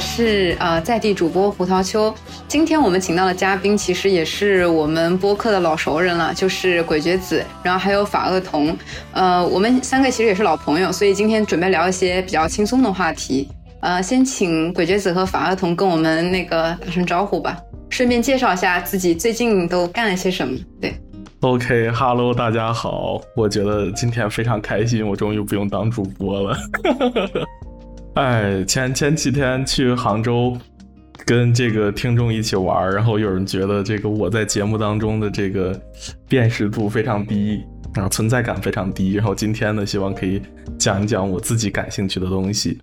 是呃在地主播胡桃秋。今天我们请到的嘉宾其实也是我们播客的老熟人了，就是鬼觉子，然后还有法厄同。呃，我们三个其实也是老朋友，所以今天准备聊一些比较轻松的话题。呃，先请鬼觉子和法厄同跟我们那个打声招呼吧，顺便介绍一下自己最近都干了些什么。对，OK，Hello，大家好，我觉得今天非常开心，我终于不用当主播了。哎，前前几天去杭州，跟这个听众一起玩，然后有人觉得这个我在节目当中的这个辨识度非常低，然后存在感非常低。然后今天呢，希望可以讲一讲我自己感兴趣的东西。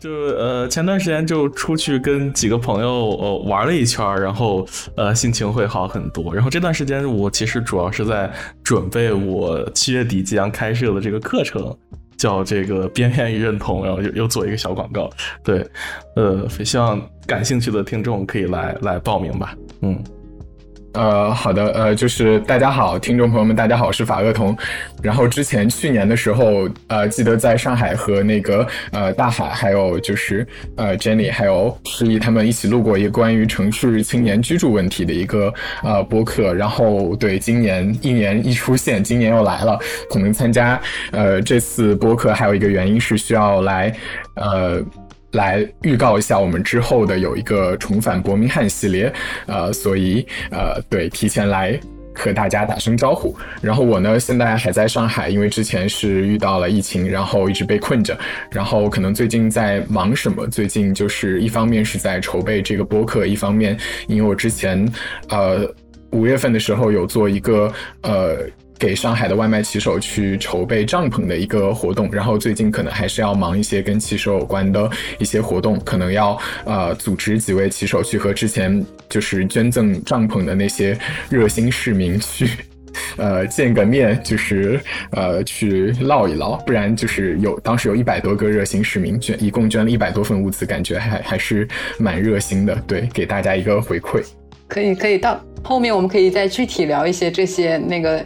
就呃，前段时间就出去跟几个朋友呃玩了一圈，然后呃心情会好很多。然后这段时间我其实主要是在准备我七月底即将开设的这个课程。叫这个边片与认同，然后又又做一个小广告，对，呃，希望感兴趣的听众可以来来报名吧，嗯。呃，好的，呃，就是大家好，听众朋友们，大家好，我是法厄童。然后之前去年的时候，呃，记得在上海和那个呃大海，还有就是呃 Jenny，还有诗怡他们一起录过一个关于城市青年居住问题的一个呃播客。然后对，今年一年一出现，今年又来了，可能参加呃这次播客还有一个原因是需要来呃。来预告一下，我们之后的有一个重返伯明翰系列，呃，所以呃，对，提前来和大家打声招呼。然后我呢，现在还在上海，因为之前是遇到了疫情，然后一直被困着。然后可能最近在忙什么？最近就是一方面是在筹备这个播客，一方面因为我之前呃五月份的时候有做一个呃。给上海的外卖骑手去筹备帐篷的一个活动，然后最近可能还是要忙一些跟骑手有关的一些活动，可能要呃组织几位骑手去和之前就是捐赠帐篷的那些热心市民去呃见个面，就是呃去唠一唠，不然就是有当时有一百多个热心市民捐，一共捐了一百多份物资，感觉还还是蛮热心的，对，给大家一个回馈。可以可以，到后面我们可以再具体聊一些这些那个。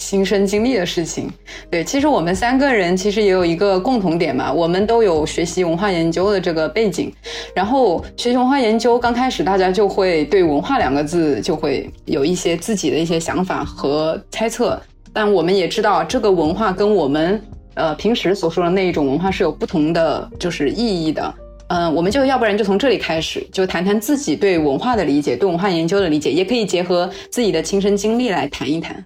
亲身经历的事情，对，其实我们三个人其实也有一个共同点嘛，我们都有学习文化研究的这个背景，然后学习文化研究刚开始大家就会对文化两个字就会有一些自己的一些想法和猜测，但我们也知道这个文化跟我们呃平时所说的那一种文化是有不同的就是意义的，嗯，我们就要不然就从这里开始，就谈谈自己对文化的理解，对文化研究的理解，也可以结合自己的亲身经历来谈一谈。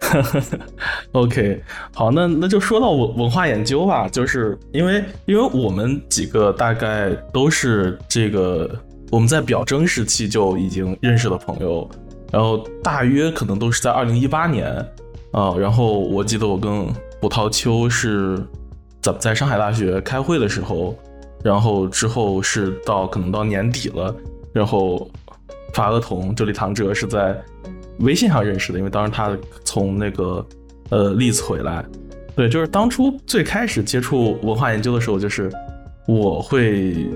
OK，好，那那就说到文文化研究吧，就是因为因为我们几个大概都是这个我们在表征时期就已经认识的朋友，然后大约可能都是在二零一八年啊，然后我记得我跟胡桃秋是在在上海大学开会的时候，然后之后是到可能到年底了，然后法厄同这里唐哲是在。微信上认识的，因为当时他从那个呃利兹回来，对，就是当初最开始接触文化研究的时候，就是我会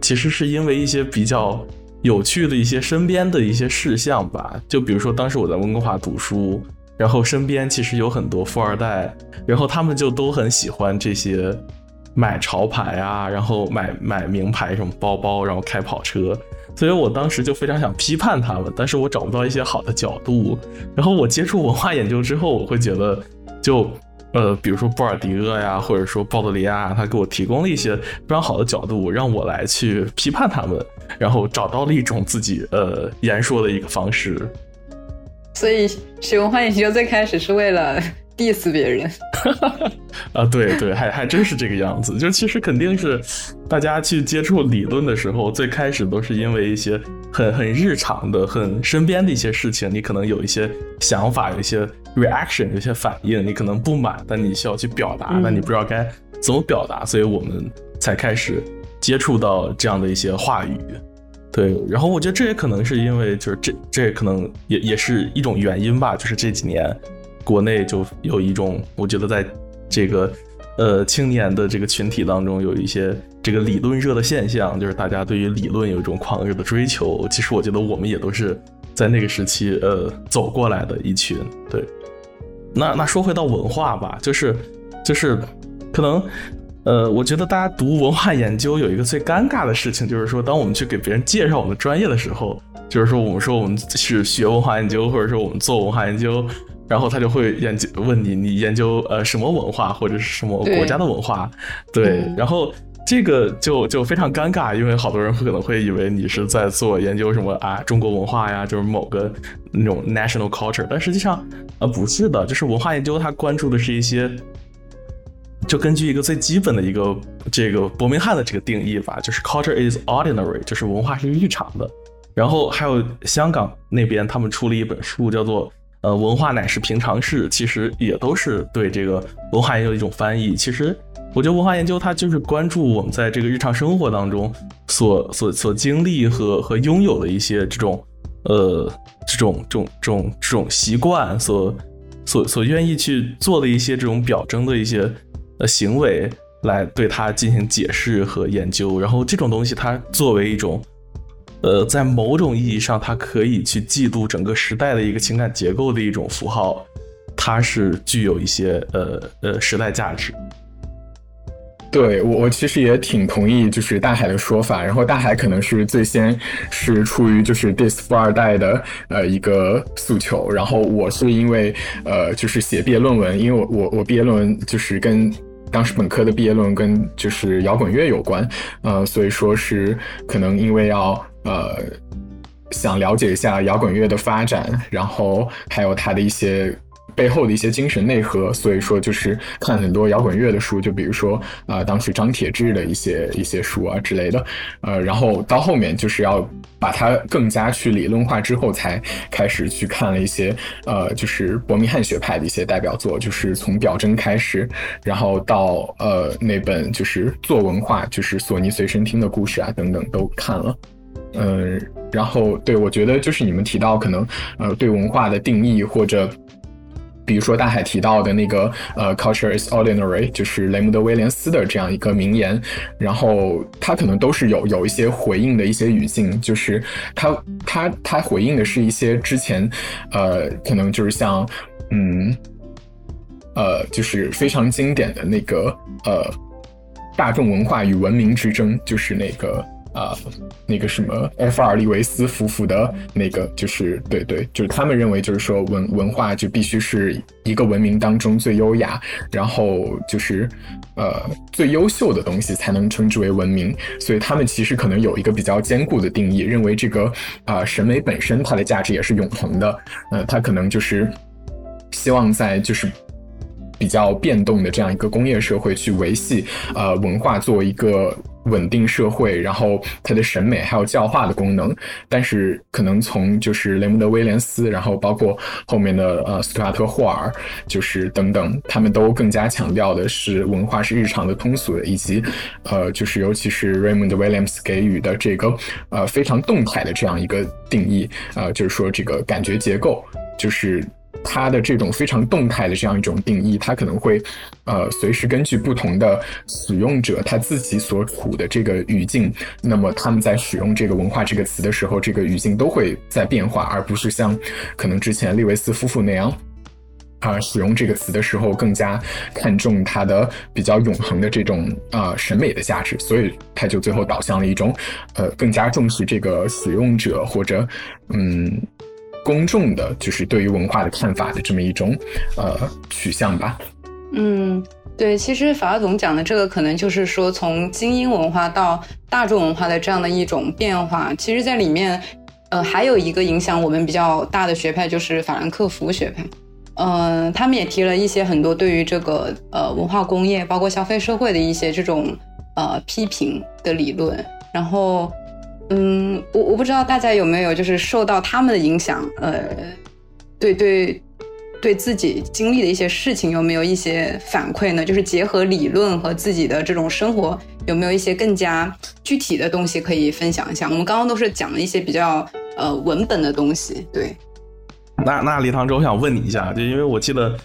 其实是因为一些比较有趣的一些身边的一些事项吧，就比如说当时我在温哥华读书，然后身边其实有很多富二代，然后他们就都很喜欢这些买潮牌啊，然后买买名牌什么包包，然后开跑车。所以我当时就非常想批判他们，但是我找不到一些好的角度。然后我接触文化研究之后，我会觉得，就呃，比如说布尔迪厄呀，或者说鲍德里亚，他给我提供了一些非常好的角度，让我来去批判他们，然后找到了一种自己呃言说的一个方式。所以学文化研究最开始是为了。Diss 别人，啊，对对，还还真是这个样子。就其实肯定是，大家去接触理论的时候，最开始都是因为一些很很日常的、很身边的一些事情，你可能有一些想法，有一些 reaction，有一些反应，你可能不满，但你需要去表达，但你不知道该怎么表达，所以我们才开始接触到这样的一些话语。对，然后我觉得这也可能是因为，就是这这也可能也也是一种原因吧，就是这几年。国内就有一种，我觉得在这个呃青年的这个群体当中，有一些这个理论热的现象，就是大家对于理论有一种狂热的追求。其实我觉得我们也都是在那个时期呃走过来的一群。对，那那说回到文化吧，就是就是可能呃，我觉得大家读文化研究有一个最尴尬的事情，就是说，当我们去给别人介绍我们专业的时候，就是说我们说我们是学文化研究，或者说我们做文化研究，然后他就会研究问你，你研究呃什么文化或者是什么国家的文化，对，然后这个就就非常尴尬，因为好多人会可能会以为你是在做研究什么啊中国文化呀，就是某个那种 national culture，但实际上呃不是的，就是文化研究它关注的是一些。就根据一个最基本的一个这个伯明翰的这个定义吧，就是 culture is ordinary，就是文化是日常的。然后还有香港那边他们出了一本书，叫做呃文化乃是平常事，其实也都是对这个文化研究一种翻译。其实我觉得文化研究它就是关注我们在这个日常生活当中所所所经历和和拥有的一些这种呃这种这种这种这种习惯，所所所愿意去做的一些这种表征的一些。呃行为来对它进行解释和研究，然后这种东西它作为一种，呃，在某种意义上它可以去记录整个时代的一个情感结构的一种符号，它是具有一些呃呃时代价值。对我，我其实也挺同意，就是大海的说法。然后大海可能是最先是出于就是 dis 富二代的呃一个诉求。然后我是因为呃就是写毕业论文，因为我我我毕业论文就是跟当时本科的毕业论文跟就是摇滚乐有关，呃，所以说是可能因为要呃想了解一下摇滚乐的发展，然后还有它的一些。背后的一些精神内核，所以说就是看很多摇滚乐的书，就比如说啊，当时张铁志的一些一些书啊之类的，呃，然后到后面就是要把它更加去理论化之后，才开始去看了一些呃，就是伯明翰学派的一些代表作，就是从表征开始，然后到呃那本就是做文化，就是索尼随身听的故事啊等等都看了，嗯，然后对我觉得就是你们提到可能呃对文化的定义或者。比如说大海提到的那个呃，culture is ordinary，就是雷姆德威廉斯的这样一个名言，然后他可能都是有有一些回应的一些语境，就是他他他回应的是一些之前呃，可能就是像嗯呃，就是非常经典的那个呃，大众文化与文明之争，就是那个。啊，那个什么 F 尔利维斯夫妇的那个，就是对对，就是他们认为，就是说文文化就必须是一个文明当中最优雅，然后就是呃最优秀的东西才能称之为文明。所以他们其实可能有一个比较坚固的定义，认为这个啊审美本身它的价值也是永恒的。呃，它可能就是希望在就是比较变动的这样一个工业社会去维系呃文化作为一个。稳定社会，然后它的审美还有教化的功能，但是可能从就是雷蒙德威廉斯，然后包括后面的呃斯图亚特霍尔，就是等等，他们都更加强调的是文化是日常的通俗的，以及呃就是尤其是 Raymond Williams 给予的这个呃非常动态的这样一个定义，呃就是说这个感觉结构就是。它的这种非常动态的这样一种定义，它可能会，呃，随时根据不同的使用者他自己所处的这个语境，那么他们在使用这个文化这个词的时候，这个语境都会在变化，而不是像可能之前利维斯夫妇那样，啊，使用这个词的时候更加看重它的比较永恒的这种啊审美的价值，所以他就最后导向了一种，呃，更加重视这个使用者或者嗯。公众的，就是对于文化的看法的这么一种呃取向吧。嗯，对，其实法拉总讲的这个，可能就是说从精英文化到大众文化的这样的一种变化。其实，在里面，呃，还有一个影响我们比较大的学派，就是法兰克福学派。嗯，他们也提了一些很多对于这个呃文化工业，包括消费社会的一些这种呃批评的理论，然后。嗯，我我不知道大家有没有就是受到他们的影响，呃，对对，对自己经历的一些事情有没有一些反馈呢？就是结合理论和自己的这种生活，有没有一些更加具体的东西可以分享一下？我们刚刚都是讲了一些比较呃文本的东西，对。那那李唐周，我想问你一下，就因为我记得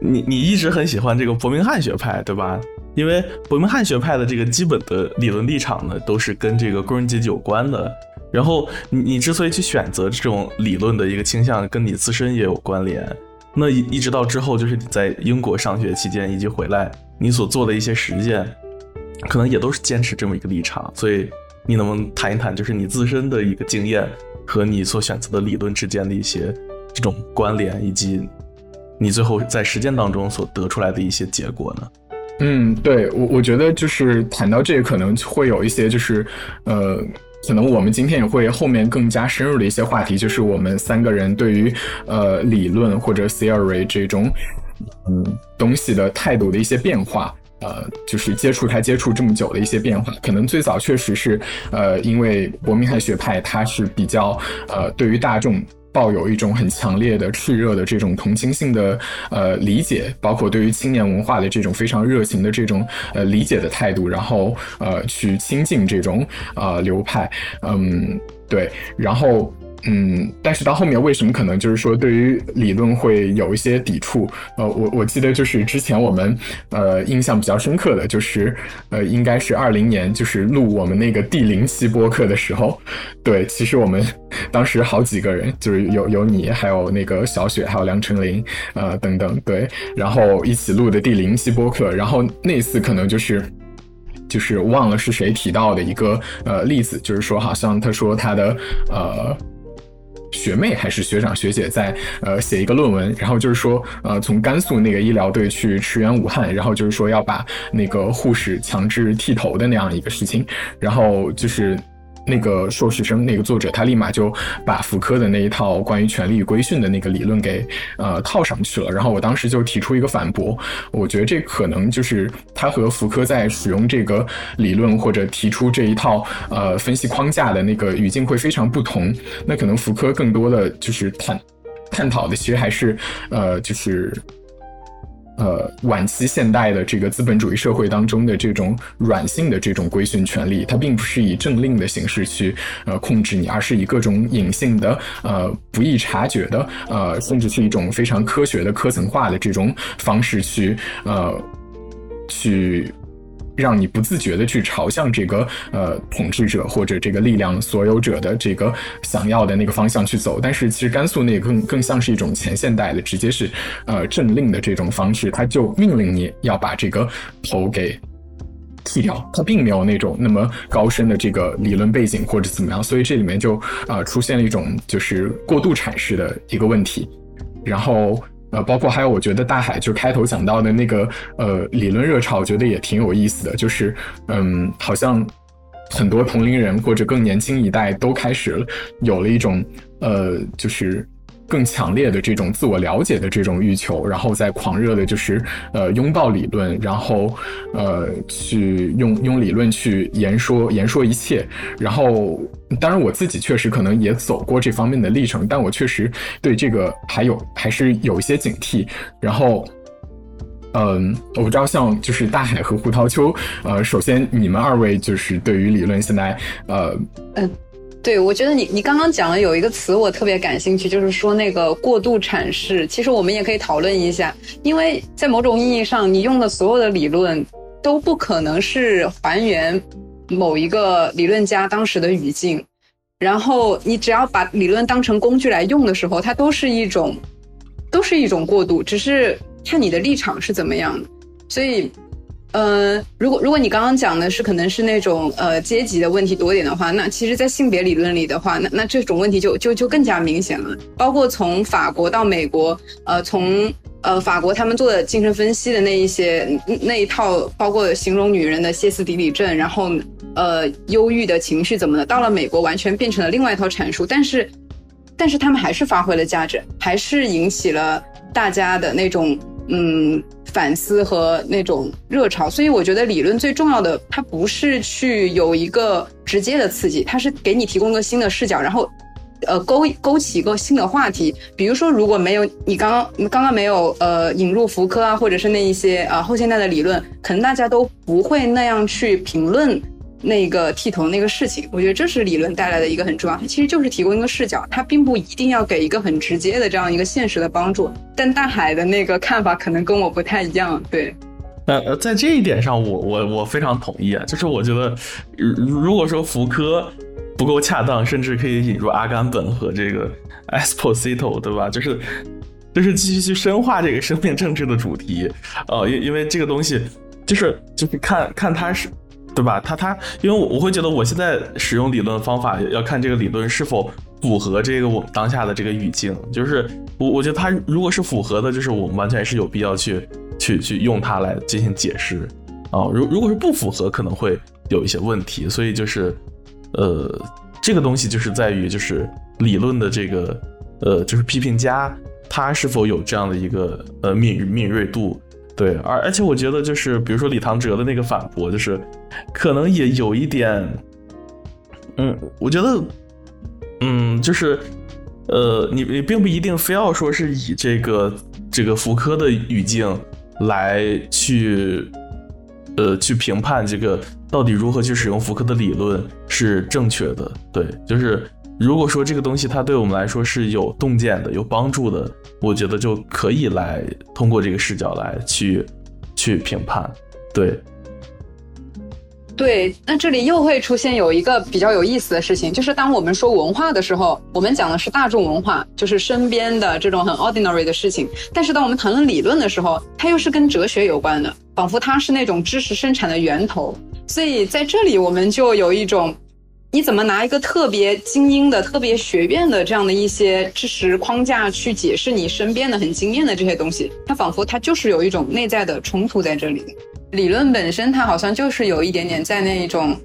你你一直很喜欢这个伯明翰学派，对吧？因为伯明翰学派的这个基本的理论立场呢，都是跟这个工人阶级有关的。然后你你之所以去选择这种理论的一个倾向，跟你自身也有关联。那一一直到之后，就是你在英国上学期间以及回来，你所做的一些实践，可能也都是坚持这么一个立场。所以你能不能谈一谈，就是你自身的一个经验和你所选择的理论之间的一些这种关联，以及你最后在实践当中所得出来的一些结果呢？嗯，对我我觉得就是谈到这个，可能会有一些就是呃。可能我们今天也会后面更加深入的一些话题，就是我们三个人对于呃理论或者 theory 这种嗯东西的态度的一些变化，呃，就是接触它接触这么久的一些变化。可能最早确实是呃，因为伯明翰学派它是比较呃对于大众。抱有一种很强烈的炽热的这种同情性的呃理解，包括对于青年文化的这种非常热情的这种呃理解的态度，然后呃去亲近这种呃流派，嗯，对，然后。嗯，但是到后面为什么可能就是说对于理论会有一些抵触？呃，我我记得就是之前我们呃印象比较深刻的就是呃应该是二零年就是录我们那个第零期播客的时候，对，其实我们当时好几个人就是有有你，还有那个小雪，还有梁成林，呃等等，对，然后一起录的第零期播客，然后那次可能就是就是忘了是谁提到的一个呃例子，就是说好像他说他的呃。学妹还是学长学姐在呃写一个论文，然后就是说呃从甘肃那个医疗队去驰援武汉，然后就是说要把那个护士强制剃头的那样一个事情，然后就是。那个硕士生，那个作者，他立马就把福柯的那一套关于权力与规训的那个理论给呃套上去了。然后我当时就提出一个反驳，我觉得这可能就是他和福柯在使用这个理论或者提出这一套呃分析框架的那个语境会非常不同。那可能福柯更多的就是探探讨的其实还是呃就是。呃，晚期现代的这个资本主义社会当中的这种软性的这种规训权利，它并不是以政令的形式去呃控制你，而是以各种隐性的呃不易察觉的呃，甚至是一种非常科学的科层化的这种方式去呃去。让你不自觉的去朝向这个呃统治者或者这个力量所有者的这个想要的那个方向去走，但是其实甘肃那个更更像是一种前现代的，直接是呃政令的这种方式，他就命令你要把这个头给剃掉，他并没有那种那么高深的这个理论背景或者怎么样，所以这里面就啊出现了一种就是过度阐释的一个问题，然后。呃，包括还有，我觉得大海就开头讲到的那个呃理论热潮，我觉得也挺有意思的，就是嗯，好像很多同龄人或者更年轻一代都开始有了一种呃，就是。更强烈的这种自我了解的这种欲求，然后再狂热的，就是呃拥抱理论，然后呃去用用理论去言说言说一切。然后，当然我自己确实可能也走过这方面的历程，但我确实对这个还有还是有一些警惕。然后，嗯，我不知道像就是大海和胡桃秋，呃，首先你们二位就是对于理论现在呃嗯。对，我觉得你你刚刚讲的有一个词我特别感兴趣，就是说那个过度阐释。其实我们也可以讨论一下，因为在某种意义上，你用的所有的理论都不可能是还原某一个理论家当时的语境。然后你只要把理论当成工具来用的时候，它都是一种，都是一种过渡，只是看你的立场是怎么样的。所以。呃，如果如果你刚刚讲的是可能是那种呃阶级的问题多点的话，那其实，在性别理论里的话，那那这种问题就就就更加明显了。包括从法国到美国，呃，从呃法国他们做的精神分析的那一些那一套，包括形容女人的歇斯底里症，然后呃忧郁的情绪怎么的，到了美国完全变成了另外一套阐述。但是，但是他们还是发挥了价值，还是引起了大家的那种。嗯，反思和那种热潮，所以我觉得理论最重要的，它不是去有一个直接的刺激，它是给你提供一个新的视角，然后，呃，勾勾起一个新的话题。比如说，如果没有你刚刚刚刚没有呃引入福柯啊，或者是那一些啊后现代的理论，可能大家都不会那样去评论。那个剃头那个事情，我觉得这是理论带来的一个很重要，它其实就是提供一个视角，它并不一定要给一个很直接的这样一个现实的帮助。但大海的那个看法可能跟我不太一样，对。呃，在这一点上，我我我非常同意啊，就是我觉得，如果说福柯不够恰当，甚至可以引入阿甘本和这个 Esposito，对吧？就是就是继续去深化这个生命政治的主题，呃，因因为这个东西就是就是看看他是。对吧？他他，因为我我会觉得我现在使用理论方法要看这个理论是否符合这个我们当下的这个语境。就是我我觉得它如果是符合的，就是我们完全是有必要去去去用它来进行解释啊。如如果是不符合，可能会有一些问题。所以就是呃，这个东西就是在于就是理论的这个呃，就是批评家他是否有这样的一个呃敏敏锐度。对，而而且我觉得就是，比如说李唐哲的那个反驳，就是可能也有一点，嗯，我觉得，嗯，就是，呃，你你并不一定非要说是以这个这个福柯的语境来去，呃，去评判这个到底如何去使用福柯的理论是正确的。对，就是。如果说这个东西它对我们来说是有洞见的、有帮助的，我觉得就可以来通过这个视角来去去评判。对，对，那这里又会出现有一个比较有意思的事情，就是当我们说文化的时候，我们讲的是大众文化，就是身边的这种很 ordinary 的事情；但是当我们谈论理论的时候，它又是跟哲学有关的，仿佛它是那种知识生产的源头。所以在这里，我们就有一种。你怎么拿一个特别精英的、特别学院的这样的一些知识框架去解释你身边的很惊艳的这些东西？它仿佛它就是有一种内在的冲突在这里的。理论本身它好像就是有一点点在那一种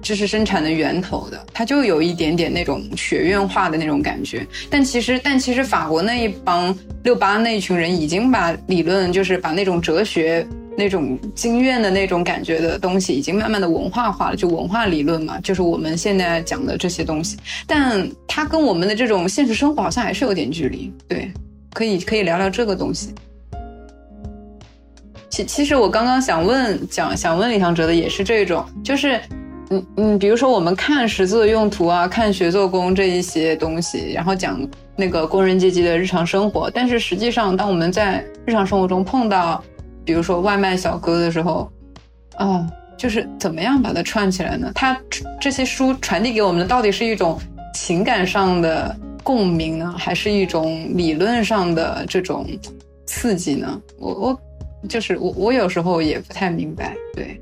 知识生产的源头的，它就有一点点那种学院化的那种感觉。但其实，但其实法国那一帮六八那一群人已经把理论，就是把那种哲学。那种经验的那种感觉的东西，已经慢慢的文化化了，就文化理论嘛，就是我们现在讲的这些东西，但它跟我们的这种现实生活好像还是有点距离。对，可以可以聊聊这个东西。其其实我刚刚想问讲想问李唐哲的也是这种，就是嗯嗯，比如说我们看识字的用途啊，看学做工这一些东西，然后讲那个工人阶级的日常生活，但是实际上当我们在日常生活中碰到。比如说外卖小哥的时候，哦，就是怎么样把它串起来呢？他这些书传递给我们的到底是一种情感上的共鸣呢，还是一种理论上的这种刺激呢？我我就是我我有时候也不太明白。对，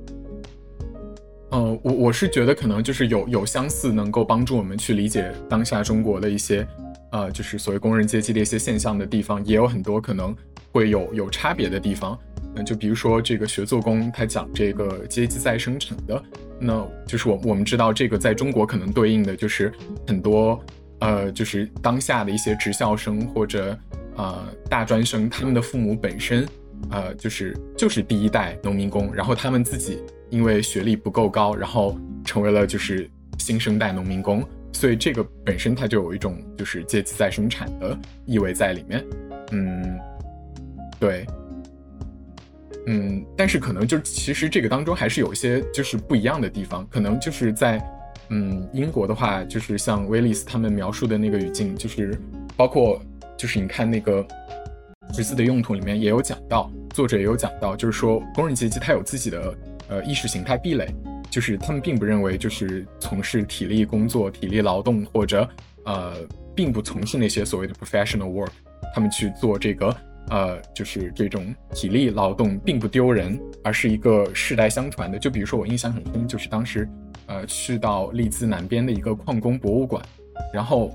嗯，我我是觉得可能就是有有相似能够帮助我们去理解当下中国的一些呃，就是所谓工人阶级的一些现象的地方，也有很多可能会有有差别的地方。嗯，就比如说这个学做工，他讲这个阶级再生产的，那就是我我们知道这个在中国可能对应的就是很多呃，就是当下的一些职校生或者呃大专生，他们的父母本身呃就是就是第一代农民工，然后他们自己因为学历不够高，然后成为了就是新生代农民工，所以这个本身它就有一种就是阶级再生产的意味在里面。嗯，对。嗯，但是可能就其实这个当中还是有一些就是不一样的地方，可能就是在嗯英国的话，就是像威利斯他们描述的那个语境，就是包括就是你看那个十字的用途里面也有讲到，作者也有讲到，就是说工人阶级他有自己的呃意识形态壁垒，就是他们并不认为就是从事体力工作、体力劳动或者呃并不从事那些所谓的 professional work，他们去做这个。呃，就是这种体力劳动并不丢人，而是一个世代相传的。就比如说，我印象很深，就是当时，呃，去到利兹南边的一个矿工博物馆，然后，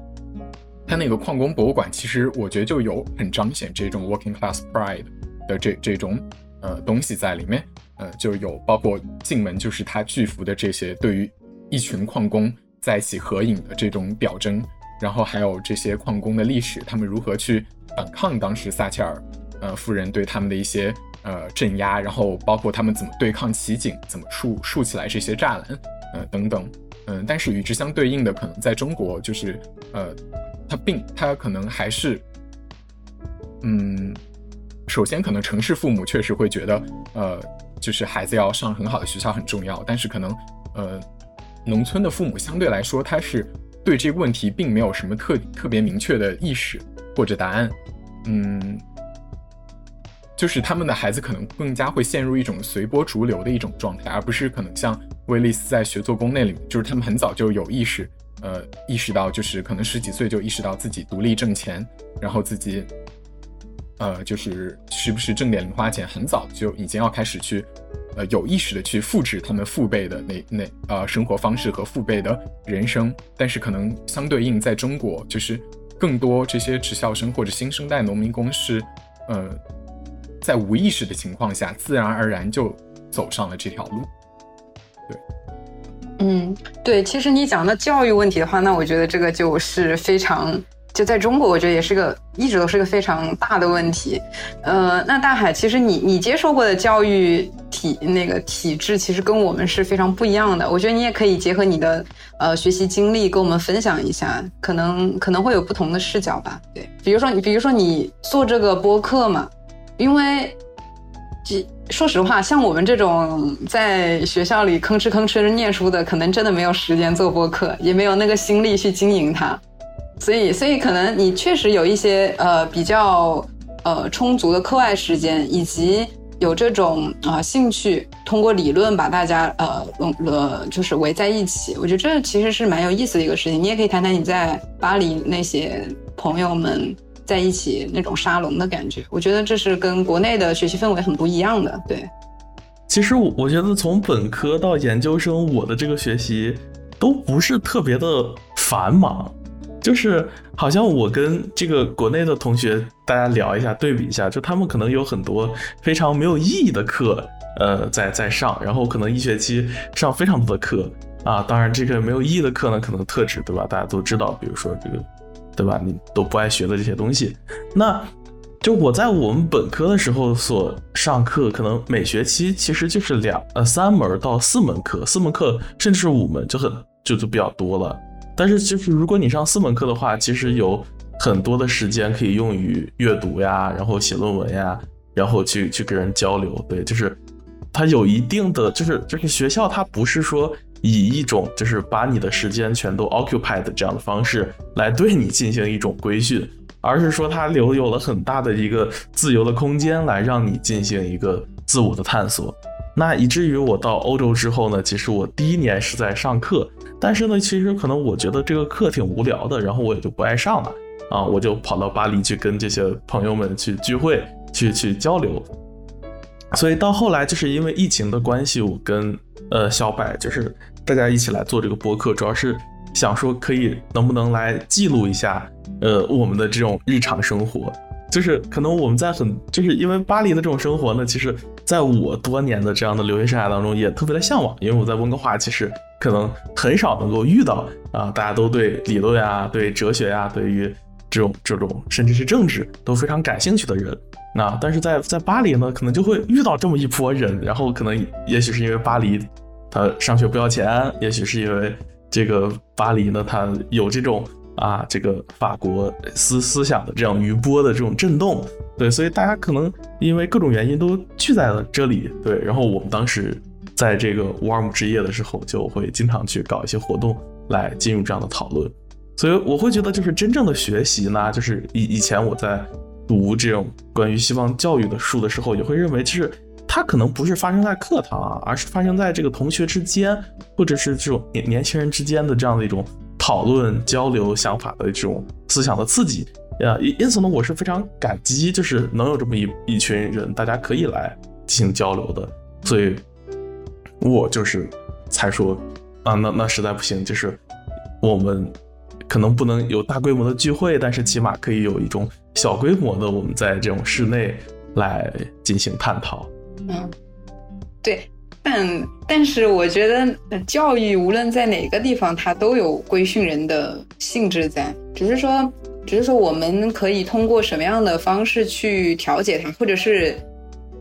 他那个矿工博物馆，其实我觉得就有很彰显这种 working class pride 的这这种呃东西在里面。呃，就有包括进门就是他巨幅的这些对于一群矿工在一起合影的这种表征，然后还有这些矿工的历史，他们如何去。反抗当时撒切尔，呃夫人对他们的一些呃镇压，然后包括他们怎么对抗骑警，怎么竖竖起来这些栅栏，呃等等，嗯，但是与之相对应的，可能在中国就是，呃，他并他可能还是，嗯，首先可能城市父母确实会觉得，呃，就是孩子要上很好的学校很重要，但是可能，呃，农村的父母相对来说，他是对这个问题并没有什么特特别明确的意识或者答案。嗯，就是他们的孩子可能更加会陷入一种随波逐流的一种状态，而不是可能像威利斯在学做工那里，就是他们很早就有意识，呃，意识到就是可能十几岁就意识到自己独立挣钱，然后自己，呃，就是时不时挣点零花钱，很早就已经要开始去，呃有意识的去复制他们父辈的那那呃生活方式和父辈的人生，但是可能相对应在中国，就是更多这些职校生或者新生代农民工是，呃，在无意识的情况下，自然而然就走上了这条路。对，嗯，对，其实你讲的教育问题的话，那我觉得这个就是非常。就在中国，我觉得也是个一直都是个非常大的问题。呃，那大海，其实你你接受过的教育体那个体制，其实跟我们是非常不一样的。我觉得你也可以结合你的呃学习经历，跟我们分享一下，可能可能会有不同的视角吧。对，比如说你，比如说你做这个播客嘛，因为，说实话，像我们这种在学校里吭哧吭哧念书的，可能真的没有时间做播客，也没有那个心力去经营它。所以，所以可能你确实有一些呃比较呃充足的课外时间，以及有这种啊兴趣，通过理论把大家呃呃就是围在一起。我觉得这其实是蛮有意思的一个事情。你也可以谈谈你在巴黎那些朋友们在一起那种沙龙的感觉。我觉得这是跟国内的学习氛围很不一样的。对，其实我我觉得从本科到研究生，我的这个学习都不是特别的繁忙。就是好像我跟这个国内的同学大家聊一下，对比一下，就他们可能有很多非常没有意义的课，呃，在在上，然后可能一学期上非常多的课啊。当然，这个没有意义的课呢，可能特指对吧？大家都知道，比如说这个，对吧？你都不爱学的这些东西。那就我在我们本科的时候所上课，可能每学期其实就是两呃三门到四门课，四门课甚至是五门就很就就比较多了。但是就是如果你上四门课的话，其实有很多的时间可以用于阅读呀，然后写论文呀，然后去去跟人交流。对，就是它有一定的，就是就是学校它不是说以一种就是把你的时间全都 occupied 这样的方式来对你进行一种规训，而是说它留有了很大的一个自由的空间来让你进行一个自我的探索。那以至于我到欧洲之后呢，其实我第一年是在上课，但是呢，其实可能我觉得这个课挺无聊的，然后我也就不爱上了啊，我就跑到巴黎去跟这些朋友们去聚会，去去交流。所以到后来就是因为疫情的关系，我跟呃小柏就是大家一起来做这个播客，主要是想说可以能不能来记录一下呃我们的这种日常生活。就是可能我们在很，就是因为巴黎的这种生活呢，其实在我多年的这样的留学生涯当中也特别的向往，因为我在温哥华其实可能很少能够遇到啊，大家都对理论呀、对哲学呀、对于这种这种甚至是政治都非常感兴趣的人，那但是在在巴黎呢，可能就会遇到这么一波人，然后可能也许是因为巴黎他上学不要钱，也许是因为这个巴黎呢，他有这种。啊，这个法国思思想的这样余波的这种震动，对，所以大家可能因为各种原因都聚在了这里，对。然后我们当时在这个乌尔姆之夜的时候，就会经常去搞一些活动来进入这样的讨论。所以我会觉得，就是真正的学习呢，就是以以前我在读这种关于西方教育的书的时候，也会认为，其实它可能不是发生在课堂啊，而是发生在这个同学之间，或者是这种年年轻人之间的这样的一种。讨论、交流想法的这种思想的刺激，啊，因因此呢，我是非常感激，就是能有这么一一群人，大家可以来进行交流的，所以，我就是才说，啊，那那实在不行，就是我们可能不能有大规模的聚会，但是起码可以有一种小规模的，我们在这种室内来进行探讨。嗯，对。但但是我觉得教育无论在哪个地方，它都有规训人的性质在，只是说，只是说我们可以通过什么样的方式去调节它，或者是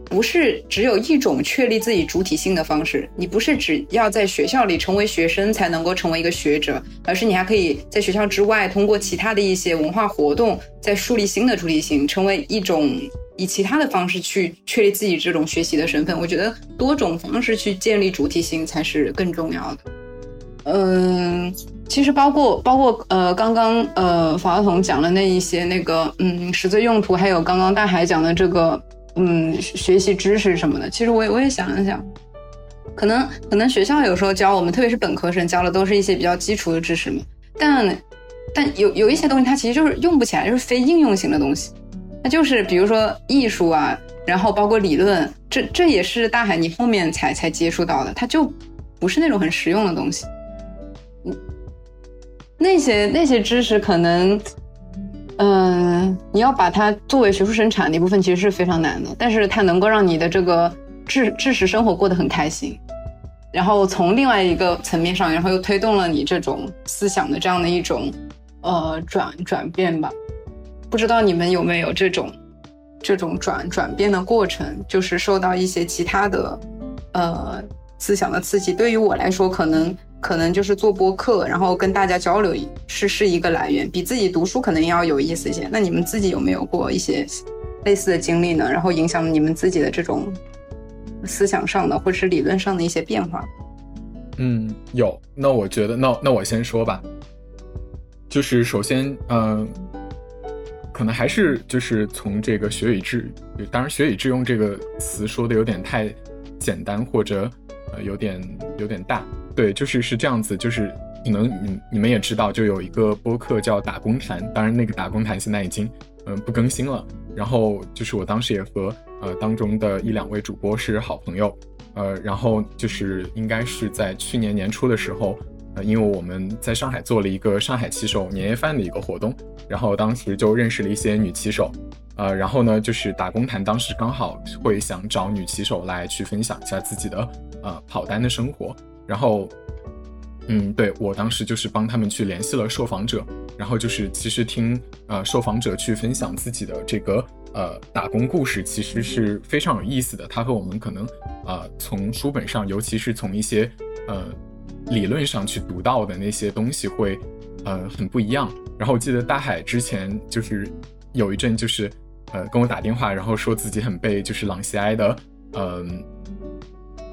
不是只有一种确立自己主体性的方式？你不是只要在学校里成为学生才能够成为一个学者，而是你还可以在学校之外，通过其他的一些文化活动，在树立新的主体性，成为一种。以其他的方式去确立自己这种学习的身份，我觉得多种方式去建立主体性才是更重要的。嗯，其实包括包括呃，刚刚呃，法同讲的那一些那个嗯，实则用途，还有刚刚大海讲的这个嗯，学习知识什么的，其实我也我也想一想，可能可能学校有时候教我们，特别是本科生教的都是一些比较基础的知识嘛，但但有有一些东西它其实就是用不起来，就是非应用型的东西。那就是比如说艺术啊，然后包括理论，这这也是大海你后面才才接触到的，它就不是那种很实用的东西。嗯，那些那些知识可能，嗯，你要把它作为学术生产的一部分，其实是非常难的。但是它能够让你的这个知知识生活过得很开心。然后从另外一个层面上，然后又推动了你这种思想的这样的一种呃转转变吧。不知道你们有没有这种这种转转变的过程，就是受到一些其他的呃思想的刺激。对于我来说，可能可能就是做播客，然后跟大家交流是是一个来源，比自己读书可能要有意思一些。那你们自己有没有过一些类似的经历呢？然后影响你们自己的这种？思想上的或者是理论上的一些变化，嗯，有。那我觉得，那那我先说吧。就是首先，嗯，可能还是就是从这个学以致，当然学以致用这个词说的有点太简单，或者呃有点有点大。对，就是是这样子。就是可能你你们也知道，就有一个播客叫打工谈，当然那个打工谈现在已经嗯不更新了。然后就是我当时也和。呃，当中的一两位主播是好朋友，呃，然后就是应该是在去年年初的时候，呃，因为我们在上海做了一个上海骑手年夜饭的一个活动，然后当时就认识了一些女骑手，呃，然后呢，就是打工谈当时刚好会想找女骑手来去分享一下自己的呃跑单的生活，然后，嗯，对我当时就是帮他们去联系了受访者，然后就是其实听呃受访者去分享自己的这个。呃，打工故事其实是非常有意思的，它和我们可能呃从书本上，尤其是从一些呃理论上去读到的那些东西会呃很不一样。然后我记得大海之前就是有一阵就是呃跟我打电话，然后说自己很被就是朗西埃的嗯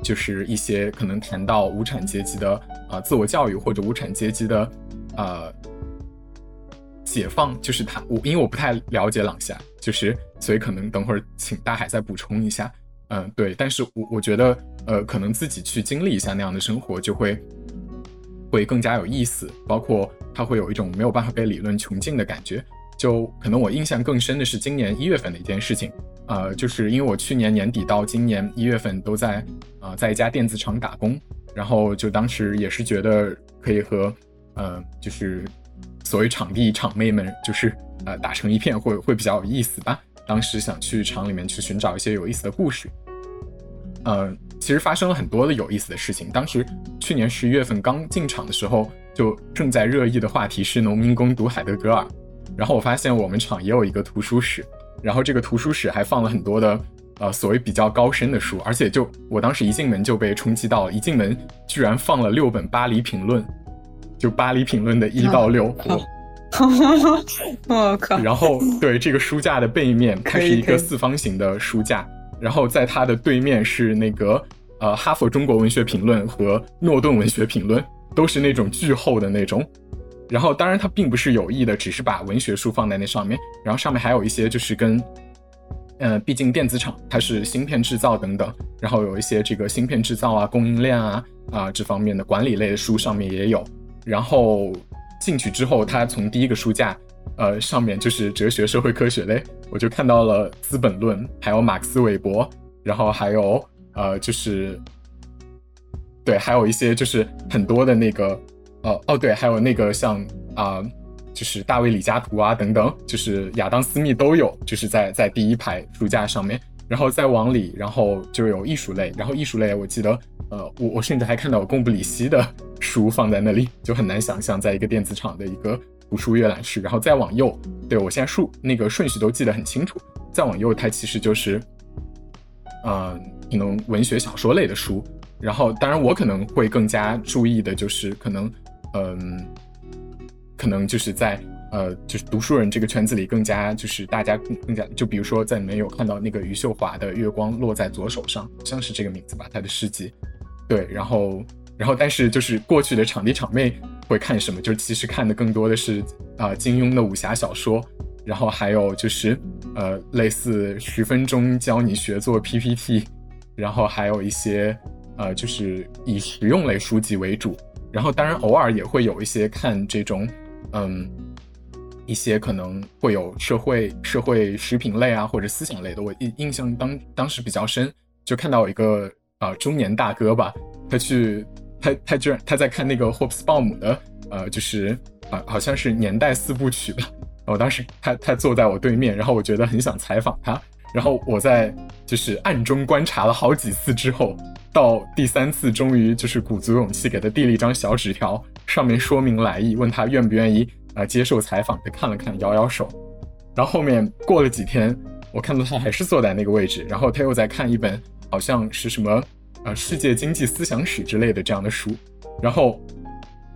就是一些可能谈到无产阶级的啊自我教育或者无产阶级的呃。解放就是他，我因为我不太了解朗夏，就是所以可能等会儿请大海再补充一下。嗯，对，但是我我觉得，呃，可能自己去经历一下那样的生活，就会会更加有意思。包括他会有一种没有办法被理论穷尽的感觉。就可能我印象更深的是今年一月份的一件事情，呃，就是因为我去年年底到今年一月份都在呃在一家电子厂打工，然后就当时也是觉得可以和呃就是。所谓场地场妹们，就是呃打成一片，会会比较有意思吧。当时想去厂里面去寻找一些有意思的故事，呃，其实发生了很多的有意思的事情。当时去年十一月份刚进厂的时候，就正在热议的话题是农民工读海德格尔。然后我发现我们厂也有一个图书室，然后这个图书室还放了很多的呃所谓比较高深的书，而且就我当时一进门就被冲击到了，一进门居然放了六本巴黎评论。就巴黎评论的一到六，我靠！然后对这个书架的背面，它是一个四方形的书架，然后在它的对面是那个呃哈佛中国文学评论和诺顿文学评论，都是那种巨厚的那种。然后当然它并不是有意的，只是把文学书放在那上面，然后上面还有一些就是跟，呃，毕竟电子厂它是芯片制造等等，然后有一些这个芯片制造啊、供应链啊啊这方面的管理类的书上面也有。然后进去之后，他从第一个书架，呃，上面就是哲学、社会科学类，我就看到了《资本论》，还有马克思韦伯，然后还有呃，就是对，还有一些就是很多的那个，呃，哦，对，还有那个像啊，就是大卫李嘉图啊等等，就是亚当斯密都有，就是在在第一排书架上面，然后再往里，然后就有艺术类，然后艺术类我记得。呃，我我甚至还看到贡布里希的书放在那里，就很难想象，在一个电子厂的一个图书阅览室。然后再往右，对我现在数那个顺序都记得很清楚。再往右，它其实就是，呃，可能文学小说类的书。然后，当然我可能会更加注意的就是，可能，嗯，可能就是在呃，就是读书人这个圈子里，更加就是大家更加，就比如说在里面有看到那个余秀华的《月光落在左手上》，好像是这个名字吧，他的诗集。对，然后，然后，但是就是过去的场地场妹会看什么？就其实看的更多的是啊金庸的武侠小说，然后还有就是呃类似十分钟教你学做 PPT，然后还有一些呃就是以实用类书籍为主，然后当然偶尔也会有一些看这种嗯一些可能会有社会社会食品类啊或者思想类的，我印印象当当时比较深，就看到一个啊中年大哥吧，他去他他居然他在看那个霍普斯鲍姆的呃就是啊好像是年代四部曲吧，我当时他他坐在我对面，然后我觉得很想采访他，然后我在就是暗中观察了好几次之后，到第三次终于就是鼓足勇气给他递了一张小纸条，上面说明来意，问他愿不愿意。啊，接受采访，他看了看，摇摇手。然后后面过了几天，我看到他还是坐在那个位置，然后他又在看一本好像是什么呃世界经济思想史之类的这样的书。然后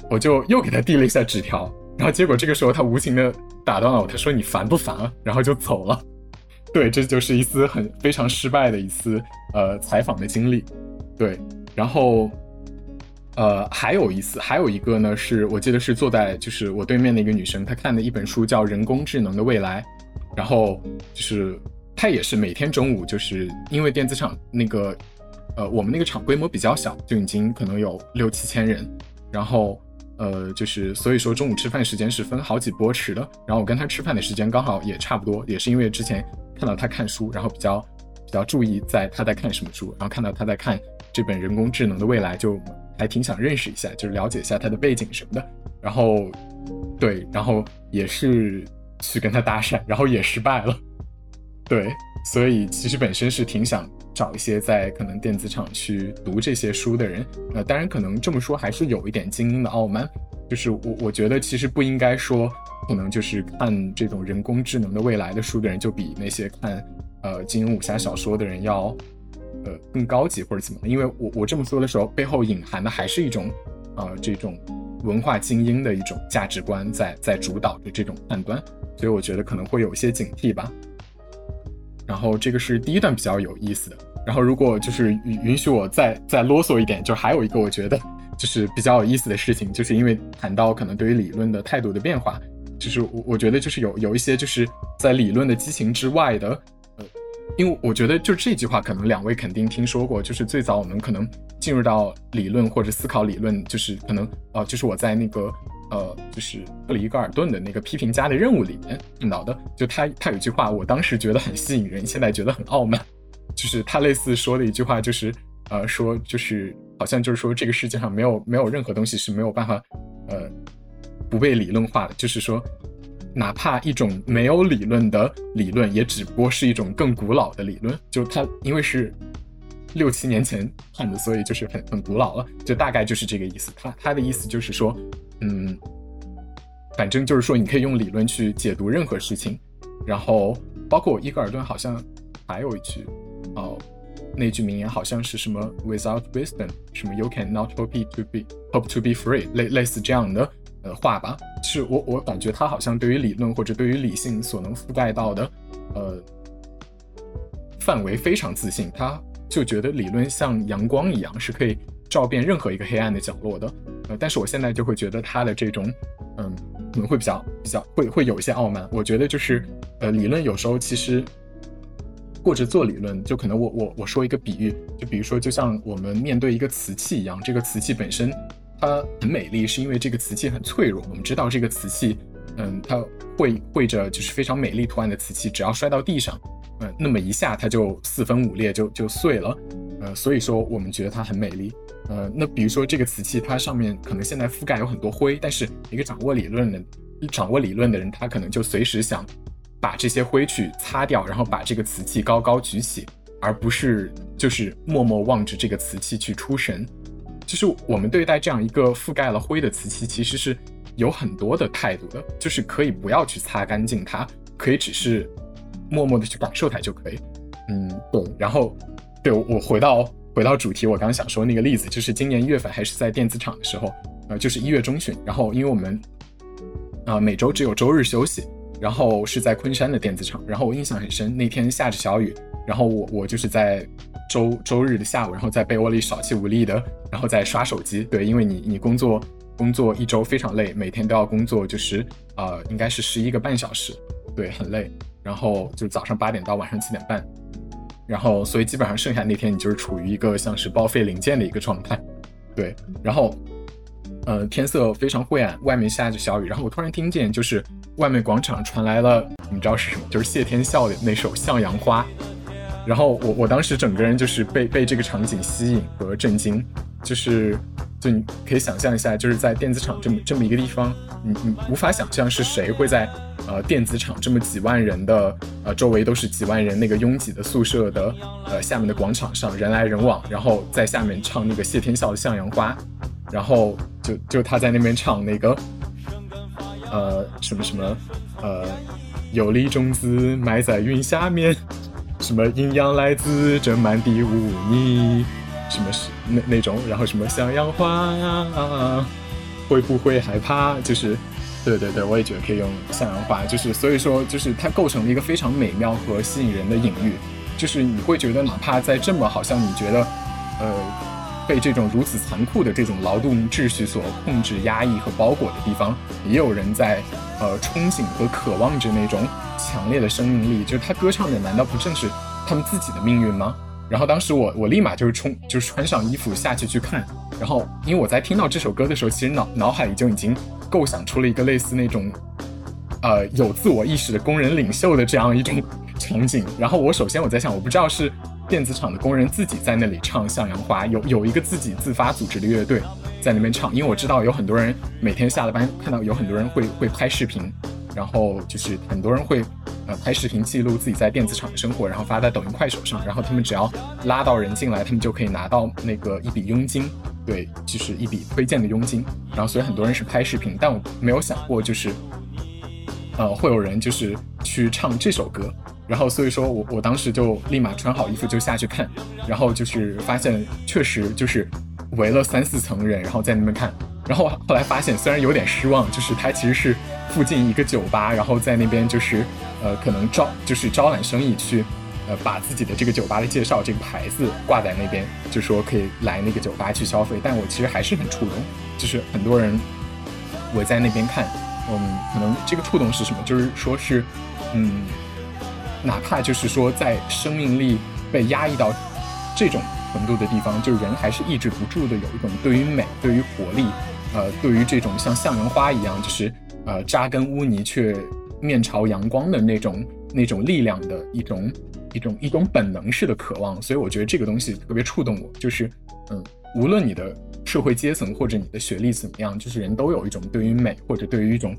我就又给他递了一下纸条，然后结果这个时候他无情的打断了我，他说：“你烦不烦啊？”然后就走了。对，这就是一次很非常失败的一次呃采访的经历。对，然后。呃，还有一次，还有一个呢，是我记得是坐在就是我对面的一个女生，她看的一本书叫《人工智能的未来》，然后就是她也是每天中午，就是因为电子厂那个，呃，我们那个厂规模比较小，就已经可能有六七千人，然后呃，就是所以说中午吃饭时间是分好几波吃的，然后我跟她吃饭的时间刚好也差不多，也是因为之前看到她看书，然后比较比较注意在她在看什么书，然后看到她在看这本《人工智能的未来》就。还挺想认识一下，就是了解一下它的背景什么的。然后，对，然后也是去跟他搭讪，然后也失败了。对，所以其实本身是挺想找一些在可能电子厂去读这些书的人。呃，当然可能这么说还是有一点精英的傲慢。就是我我觉得其实不应该说，可能就是看这种人工智能的未来的书的人就比那些看呃金庸武侠小说的人要。呃，更高级或者怎么的？因为我我这么说的时候，背后隐含的还是一种，呃，这种文化精英的一种价值观在在主导着这种判断，所以我觉得可能会有一些警惕吧。然后这个是第一段比较有意思的。然后如果就是允允许我再再啰嗦一点，就还有一个我觉得就是比较有意思的事情，就是因为谈到可能对于理论的态度的变化，就是我我觉得就是有有一些就是在理论的激情之外的。因为我觉得，就这句话，可能两位肯定听说过。就是最早我们可能进入到理论或者思考理论，就是可能呃，就是我在那个呃，就是克里格尔顿的那个批评家的任务里面看到的。就他他有句话，我当时觉得很吸引人，现在觉得很傲慢。就是他类似说的一句话，就是呃，说就是好像就是说这个世界上没有没有任何东西是没有办法呃不被理论化的，就是说。哪怕一种没有理论的理论，也只不过是一种更古老的理论。就它因为是六七年前看的，所以就是很很古老了。就大概就是这个意思。他他的意思就是说，嗯，反正就是说，你可以用理论去解读任何事情。然后包括伊格尔顿好像还有一句，哦，那句名言好像是什么 “Without wisdom，什么 you can not hope to be hope to be free”，类类似这样的。的话吧，是我我感觉他好像对于理论或者对于理性所能覆盖到的，呃，范围非常自信，他就觉得理论像阳光一样是可以照遍任何一个黑暗的角落的，呃，但是我现在就会觉得他的这种，嗯，可能会比较比较会会有一些傲慢。我觉得就是，呃，理论有时候其实，或者做理论，就可能我我我说一个比喻，就比如说就像我们面对一个瓷器一样，这个瓷器本身。它很美丽，是因为这个瓷器很脆弱。我们知道这个瓷器，嗯，它绘绘着就是非常美丽图案的瓷器，只要摔到地上，嗯，那么一下它就四分五裂，就就碎了。呃，所以说我们觉得它很美丽。呃，那比如说这个瓷器，它上面可能现在覆盖有很多灰，但是一个掌握理论的、掌握理论的人，他可能就随时想把这些灰去擦掉，然后把这个瓷器高高举起，而不是就是默默望着这个瓷器去出神。就是我们对待这样一个覆盖了灰的瓷器，其实是有很多的态度的。就是可以不要去擦干净它，可以只是默默的去感受它就可以。嗯，对。然后，对我回到回到主题，我刚刚想说那个例子，就是今年一月份还是在电子厂的时候，呃，就是一月中旬。然后因为我们啊每周只有周日休息，然后是在昆山的电子厂。然后我印象很深，那天下着小雨。然后我我就是在周周日的下午，然后在被窝里少气无力的，然后在刷手机。对，因为你你工作工作一周非常累，每天都要工作，就是呃应该是十一个半小时，对，很累。然后就早上八点到晚上七点半，然后所以基本上剩下那天你就是处于一个像是报废零件的一个状态，对。然后呃天色非常灰暗，外面下着小雨，然后我突然听见就是外面广场传来了，你知道是什么？就是谢天笑的那首《向阳花》。然后我我当时整个人就是被被这个场景吸引和震惊，就是就你可以想象一下，就是在电子厂这么这么一个地方，你你无法想象是谁会在呃电子厂这么几万人的呃周围都是几万人那个拥挤的宿舍的呃下面的广场上人来人往，然后在下面唱那个谢天笑的《向阳花》，然后就就他在那边唱那个呃什么什么呃有粒种子埋在云下面。什么营养来自这满地污泥？什么是那那种？然后什么向阳花？啊会不会害怕？就是，对对对，我也觉得可以用向阳花。就是所以说，就是它构成了一个非常美妙和吸引人的隐喻。就是你会觉得，哪怕在这么好像你觉得，呃，被这种如此残酷的这种劳动秩序所控制、压抑和包裹的地方，也有人在呃憧憬和渴望着那种。强烈的生命力，就是他歌唱的，难道不正是他们自己的命运吗？然后当时我我立马就是冲，就是穿上衣服下去去看。然后因为我在听到这首歌的时候，其实脑脑海里就已经构想出了一个类似那种，呃，有自我意识的工人领袖的这样一种 场景。然后我首先我在想，我不知道是电子厂的工人自己在那里唱《向阳花》，有有一个自己自发组织的乐队在那边唱，因为我知道有很多人每天下了班看到有很多人会会拍视频。然后就是很多人会，呃，拍视频记录自己在电子厂的生活，然后发在抖音、快手上。然后他们只要拉到人进来，他们就可以拿到那个一笔佣金，对，就是一笔推荐的佣金。然后所以很多人是拍视频，但我没有想过就是，呃，会有人就是去唱这首歌。然后所以说我我当时就立马穿好衣服就下去看，然后就是发现确实就是围了三四层人，然后在那边看。然后后来发现，虽然有点失望，就是他其实是附近一个酒吧，然后在那边就是，呃，可能招就是招揽生意去，呃，把自己的这个酒吧的介绍这个牌子挂在那边，就说可以来那个酒吧去消费。但我其实还是很触动，就是很多人围在那边看，嗯，可能这个触动是什么？就是说是，嗯，哪怕就是说在生命力被压抑到这种程度的地方，就人还是抑制不住的有一种对于美、对于活力。呃，对于这种像向阳花一样，就是呃扎根污泥却面朝阳光的那种那种力量的一种一种一种本能式的渴望，所以我觉得这个东西特别触动我。就是嗯，无论你的社会阶层或者你的学历怎么样，就是人都有一种对于美或者对于一种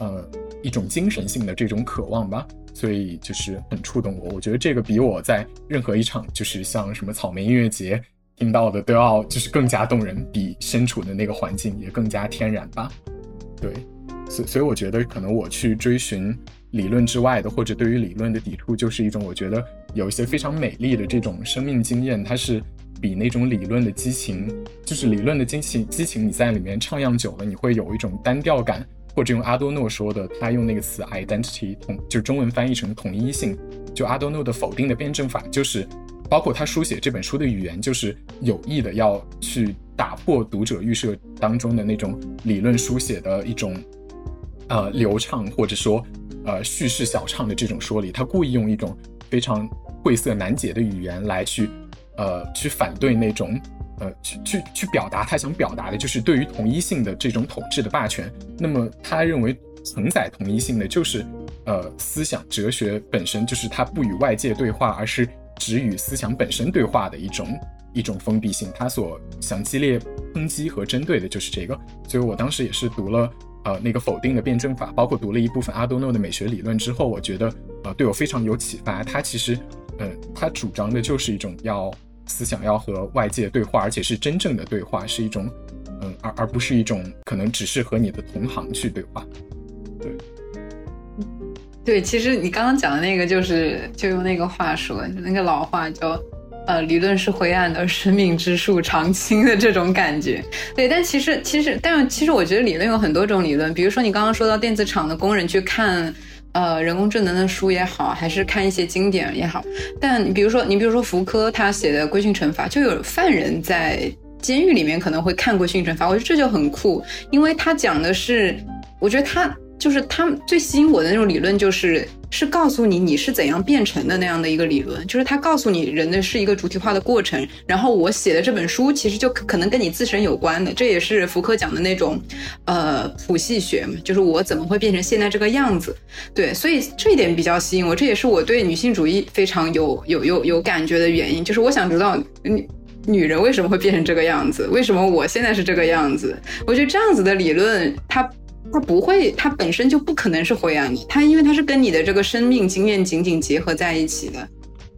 呃一种精神性的这种渴望吧，所以就是很触动我。我觉得这个比我在任何一场就是像什么草莓音乐节。听到的都要就是更加动人，比身处的那个环境也更加天然吧。对，所所以我觉得可能我去追寻理论之外的，或者对于理论的抵触，就是一种我觉得有一些非常美丽的这种生命经验，它是比那种理论的激情，就是理论的激情激情，你在里面徜徉久了，你会有一种单调感，或者用阿多诺说的，他用那个词 identity 统，就中文翻译成统一性，就阿多诺的否定的辩证法就是。包括他书写这本书的语言，就是有意的要去打破读者预设当中的那种理论书写的一种，呃，流畅或者说呃叙事小畅的这种说理。他故意用一种非常晦涩难解的语言来去，呃，去反对那种，呃，去去去表达他想表达的，就是对于同一性的这种统治的霸权。那么他认为承载同一性的就是，呃，思想哲学本身就是他不与外界对话，而是。只与思想本身对话的一种一种封闭性，他所想激烈抨击和针对的就是这个。所以我当时也是读了呃那个否定的辩证法，包括读了一部分阿多诺的美学理论之后，我觉得呃对我非常有启发。他其实呃他主张的就是一种要思想要和外界对话，而且是真正的对话，是一种嗯而而不是一种可能只是和你的同行去对话。对。其实你刚刚讲的那个，就是就用那个话说，那个老话叫，呃，理论是灰暗的，生命之树常青的这种感觉。对，但其实其实，但其实我觉得理论有很多种理论，比如说你刚刚说到电子厂的工人去看，呃，人工智能的书也好，还是看一些经典也好。但比如说，你比如说福柯他写的《规训惩罚》，就有犯人在监狱里面可能会看《规训惩罚》，我觉得这就很酷，因为他讲的是，我觉得他。就是他们最吸引我的那种理论，就是是告诉你你是怎样变成的那样的一个理论，就是他告诉你人的是一个主体化的过程。然后我写的这本书其实就可能跟你自身有关的，这也是福柯讲的那种，呃，谱系学嘛，就是我怎么会变成现在这个样子。对，所以这一点比较吸引我，这也是我对女性主义非常有有有有感觉的原因，就是我想知道女女人为什么会变成这个样子，为什么我现在是这个样子？我觉得这样子的理论，它。它不会，它本身就不可能是灰暗的。它因为它是跟你的这个生命经验紧紧结合在一起的，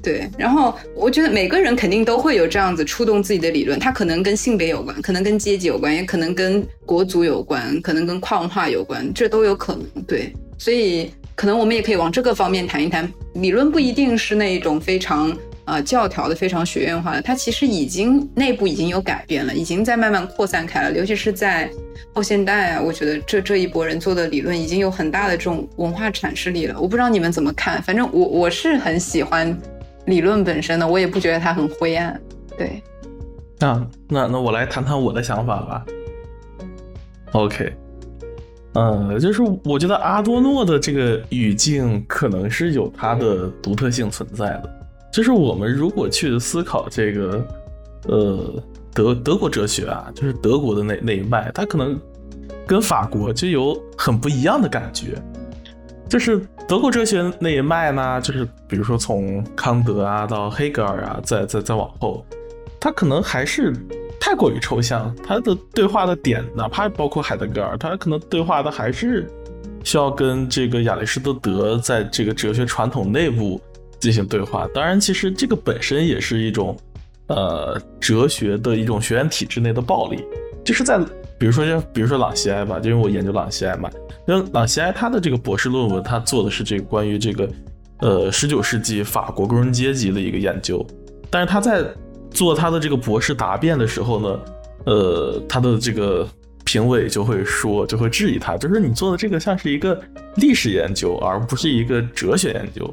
对。然后我觉得每个人肯定都会有这样子触动自己的理论，它可能跟性别有关，可能跟阶级有关，也可能跟国族有关，可能跟跨文化有关，这都有可能。对，所以可能我们也可以往这个方面谈一谈。理论不一定是那一种非常。啊，教条的非常学院化的，它其实已经内部已经有改变了，已经在慢慢扩散开了。尤其是在后现代啊，我觉得这这一波人做的理论已经有很大的这种文化阐释力了。我不知道你们怎么看，反正我我是很喜欢理论本身的，我也不觉得它很灰暗。对，啊，那那我来谈谈我的想法吧。OK，嗯，就是我觉得阿多诺的这个语境可能是有它的独特性存在的。就是我们如果去思考这个，呃，德德国哲学啊，就是德国的那那一脉，它可能跟法国就有很不一样的感觉。就是德国哲学那一脉呢，就是比如说从康德啊到黑格尔啊，再再再往后，它可能还是太过于抽象。它的对话的点，哪怕包括海德格尔，他可能对话的还是需要跟这个亚里士多德在这个哲学传统内部。进行对话，当然，其实这个本身也是一种，呃，哲学的一种学院体制内的暴力，就是在，比如说像，比如说朗西埃吧，就因为我研究朗西埃嘛，那朗西埃他的这个博士论文，他做的是这个关于这个，呃，十九世纪法国工人阶级的一个研究，但是他在做他的这个博士答辩的时候呢，呃，他的这个评委就会说，就会质疑他，就是你做的这个像是一个历史研究，而不是一个哲学研究。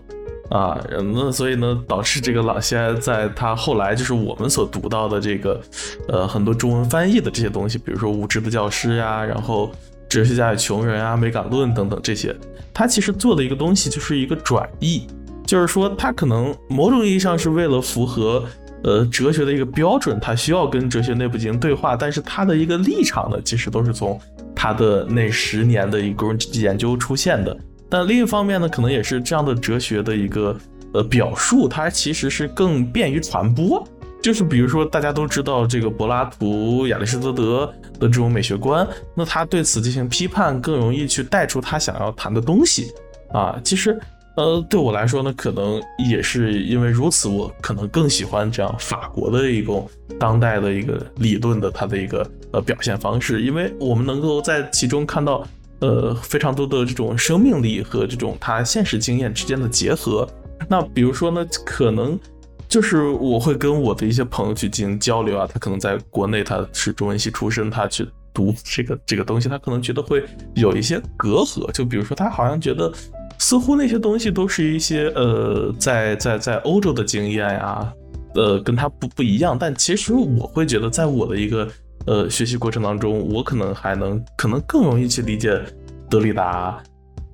啊，那所以呢，导致这个朗西埃在他后来就是我们所读到的这个，呃，很多中文翻译的这些东西，比如说《无知的教师》呀，然后《哲学家与穷人》啊，《美感论》等等这些，他其实做的一个东西就是一个转译，就是说他可能某种意义上是为了符合呃哲学的一个标准，他需要跟哲学内部进行对话，但是他的一个立场呢，其实都是从他的那十年的一个研究出现的。但另一方面呢，可能也是这样的哲学的一个呃表述，它其实是更便于传播。就是比如说，大家都知道这个柏拉图、亚里士多德的这种美学观，那他对此进行批判，更容易去带出他想要谈的东西啊。其实，呃，对我来说呢，可能也是因为如此，我可能更喜欢这样法国的一种当代的一个理论的它的一个呃表现方式，因为我们能够在其中看到。呃，非常多的这种生命力和这种他现实经验之间的结合。那比如说呢，可能就是我会跟我的一些朋友去进行交流啊，他可能在国内他是中文系出身，他去读这个这个东西，他可能觉得会有一些隔阂。就比如说，他好像觉得似乎那些东西都是一些呃，在在在欧洲的经验呀，呃，跟他不不一样。但其实我会觉得，在我的一个。呃，学习过程当中，我可能还能可能更容易去理解德里达、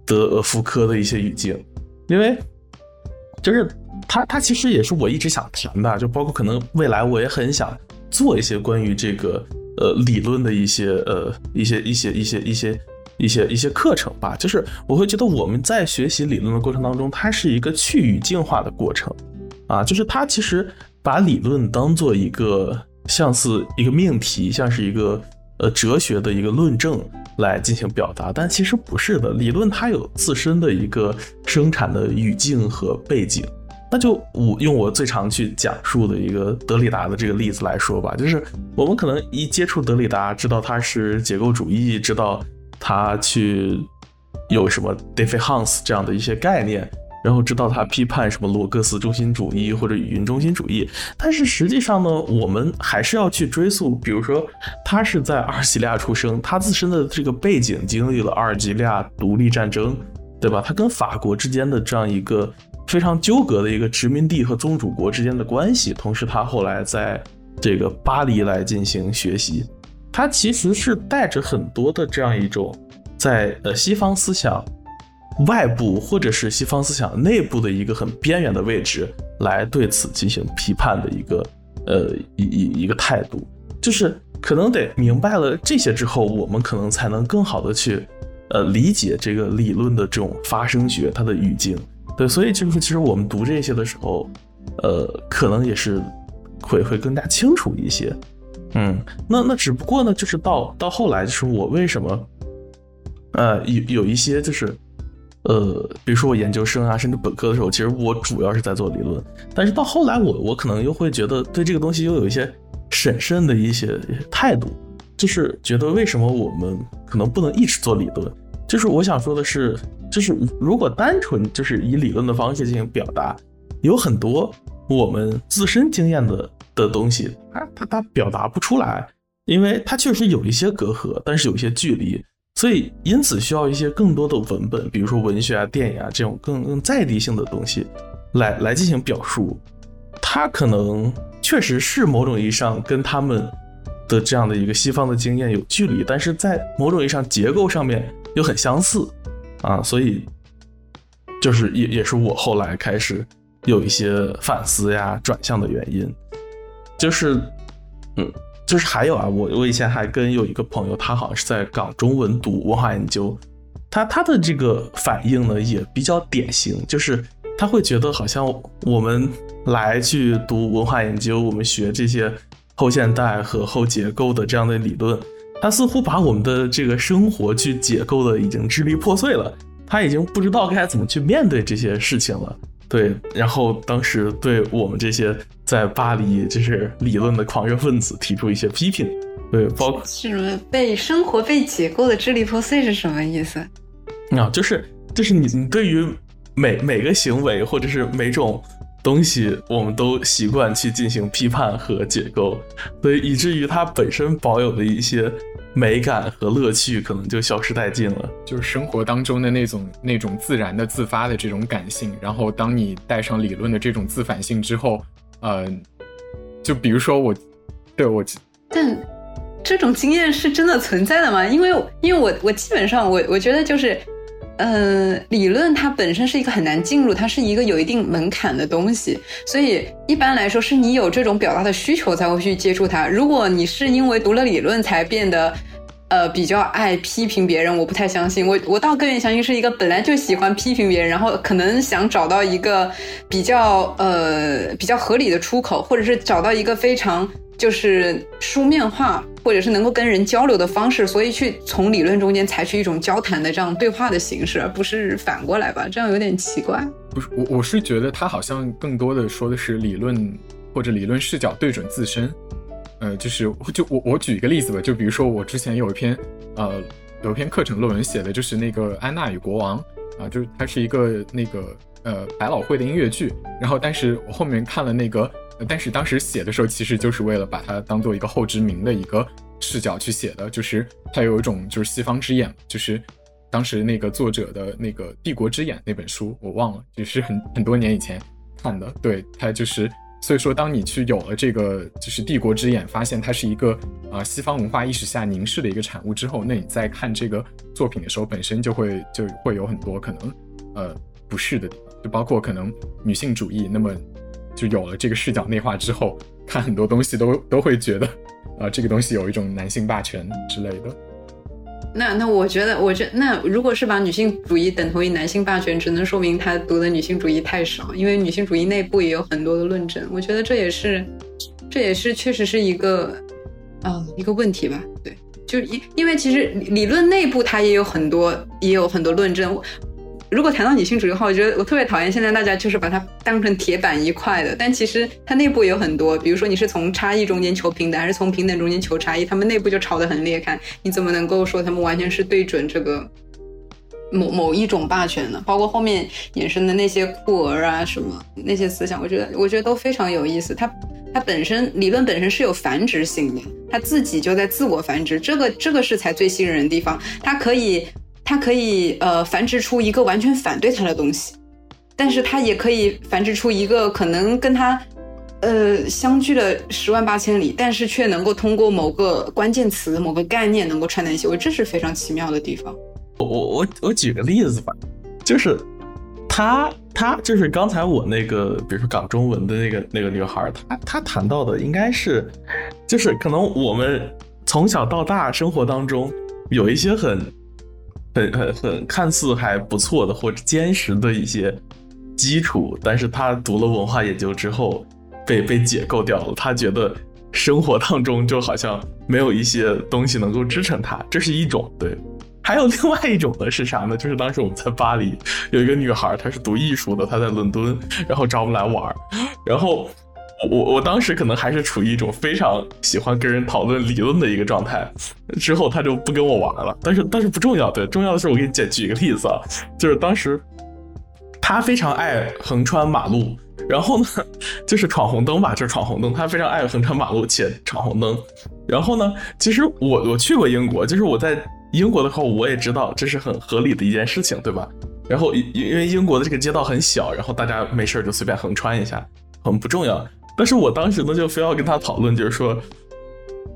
德福柯的一些语境，因为就是他他其实也是我一直想谈的，就包括可能未来我也很想做一些关于这个呃理论的一些呃一些一些一些一些一些一些课程吧。就是我会觉得我们在学习理论的过程当中，它是一个去语境化的过程啊，就是它其实把理论当做一个。像是一个命题，像是一个呃哲学的一个论证来进行表达，但其实不是的。理论它有自身的一个生产的语境和背景。那就我用我最常去讲述的一个德里达的这个例子来说吧，就是我们可能一接触德里达，知道他是结构主义，知道他去有什么 d e f i h a n s 这样的一些概念。然后知道他批判什么罗格斯中心主义或者语音中心主义，但是实际上呢，我们还是要去追溯，比如说他是在阿尔及利亚出生，他自身的这个背景经历了阿尔及利亚独立战争，对吧？他跟法国之间的这样一个非常纠葛的一个殖民地和宗主国之间的关系，同时他后来在这个巴黎来进行学习，他其实是带着很多的这样一种在呃西方思想外部或者是西方思想内部的一个很边缘的位置来对此进行批判的一个呃一一一个态度，就是可能得明白了这些之后，我们可能才能更好的去呃理解这个理论的这种发生学它的语境。对，所以就是其实我们读这些的时候，呃，可能也是会会更加清楚一些。嗯，那那只不过呢，就是到到后来，就是我为什么呃有有一些就是呃，比如说我研究生啊，甚至本科的时候，其实我主要是在做理论，但是到后来我我可能又会觉得对这个东西又有一些审慎的一些态度，就是觉得为什么我们可能不能一直做理论？就是我想说的是。就是如果单纯就是以理论的方式进行表达，有很多我们自身经验的的东西，它它它表达不出来，因为它确实有一些隔阂，但是有一些距离，所以因此需要一些更多的文本，比如说文学啊、电影啊这种更更在地性的东西，来来进行表述。它可能确实是某种意义上跟他们的这样的一个西方的经验有距离，但是在某种意义上结构上面又很相似。啊，所以就是也也是我后来开始有一些反思呀、转向的原因，就是嗯，就是还有啊，我我以前还跟有一个朋友，他好像是在港中文读文化研究，他他的这个反应呢也比较典型，就是他会觉得好像我们来去读文化研究，我们学这些后现代和后结构的这样的理论。他似乎把我们的这个生活去解构的已经支离破碎了，他已经不知道该怎么去面对这些事情了。对，然后当时对我们这些在巴黎就是理论的狂热分子提出一些批评。对，包括是什么被生活被解构的支离破碎是什么意思？啊，就是就是你你对于每每个行为或者是每种。东西我们都习惯去进行批判和解构，所以以至于它本身保有的一些美感和乐趣，可能就消失殆尽了。就是生活当中的那种那种自然的自发的这种感性，然后当你带上理论的这种自反性之后，呃，就比如说我，对我，但这种经验是真的存在的吗？因为因为我我基本上我我觉得就是。嗯，理论它本身是一个很难进入，它是一个有一定门槛的东西，所以一般来说是你有这种表达的需求才会去接触它。如果你是因为读了理论才变得，呃，比较爱批评别人，我不太相信。我我倒更愿意相信是一个本来就喜欢批评别人，然后可能想找到一个比较呃比较合理的出口，或者是找到一个非常。就是书面化，或者是能够跟人交流的方式，所以去从理论中间采取一种交谈的这样对话的形式，而不是反过来吧？这样有点奇怪。不是我，我是觉得他好像更多的说的是理论或者理论视角对准自身。呃，就是就我我举一个例子吧，就比如说我之前有一篇呃有一篇课程论文写的就是那个安娜与国王啊，就是它是一个那个呃百老汇的音乐剧，然后但是我后面看了那个。但是当时写的时候，其实就是为了把它当做一个后殖民的一个视角去写的，就是它有一种就是西方之眼，就是当时那个作者的那个《帝国之眼》那本书，我忘了，就是很很多年以前看的。对，它就是，所以说当你去有了这个就是《帝国之眼》，发现它是一个啊西方文化意识下凝视的一个产物之后，那你在看这个作品的时候，本身就会就会有很多可能呃不适的地方，就包括可能女性主义，那么。就有了这个视角内化之后，看很多东西都都会觉得，啊，这个东西有一种男性霸权之类的。那那我觉得，我觉那如果是把女性主义等同于男性霸权，只能说明他读的女性主义太少，因为女性主义内部也有很多的论证。我觉得这也是，这也是确实是一个，啊，一个问题吧。对，就因因为其实理论内部它也有很多，也有很多论证。如果谈到女性主义的话，我觉得我特别讨厌现在大家就是把它当成铁板一块的，但其实它内部有很多，比如说你是从差异中间求平等，还是从平等中间求差异，他们内部就吵得很裂开，你怎么能够说他们完全是对准这个某某一种霸权呢？包括后面衍生的那些酷儿啊什么那些思想，我觉得我觉得都非常有意思。它它本身理论本身是有繁殖性的，它自己就在自我繁殖，这个这个是才最吸引人的地方，它可以。它可以呃繁殖出一个完全反对它的东西，但是它也可以繁殖出一个可能跟它呃相距了十万八千里，但是却能够通过某个关键词、某个概念能够串在一起。我这是非常奇妙的地方。我我我我举个例子吧，就是他他就是刚才我那个，比如说港中文的那个那个女孩，她她谈到的应该是，就是可能我们从小到大生活当中有一些很很很很看似还不错的或者坚实的一些基础，但是他读了文化研究之后被被解构掉了，他觉得生活当中就好像没有一些东西能够支撑他，这是一种对。还有另外一种的是啥呢？就是当时我们在巴黎有一个女孩，她是读艺术的，她在伦敦，然后找我们来玩然后我我当时可能还是处于一种非常喜欢跟人讨论理论的一个状态，之后他就不跟我玩了。但是但是不重要，对，重要的是我给你举举一个例子啊，就是当时他非常爱横穿马路，然后呢就是闯红灯吧，就是闯红灯，他非常爱横穿马路且闯红灯。然后呢，其实我我去过英国，就是我在。英国的话，我也知道这是很合理的一件事情，对吧？然后因因为英国的这个街道很小，然后大家没事就随便横穿一下，很不重要。但是我当时呢，就非要跟他讨论，就是说，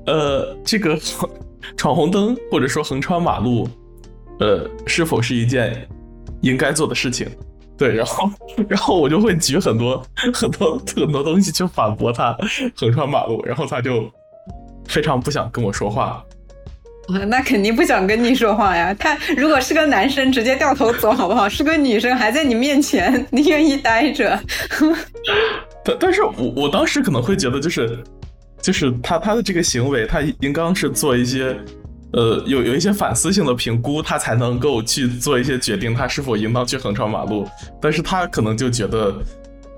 呃，这个闯红灯或者说横穿马路，呃，是否是一件应该做的事情？对，然后然后我就会举很多很多很多东西去反驳他横穿马路，然后他就非常不想跟我说话。那肯定不想跟你说话呀。他如果是个男生，直接掉头走好不好？是个女生还在你面前，你愿意待着？但但是我我当时可能会觉得，就是就是他他的这个行为，他应当是做一些呃有有一些反思性的评估，他才能够去做一些决定，他是否应当去横穿马路。但是他可能就觉得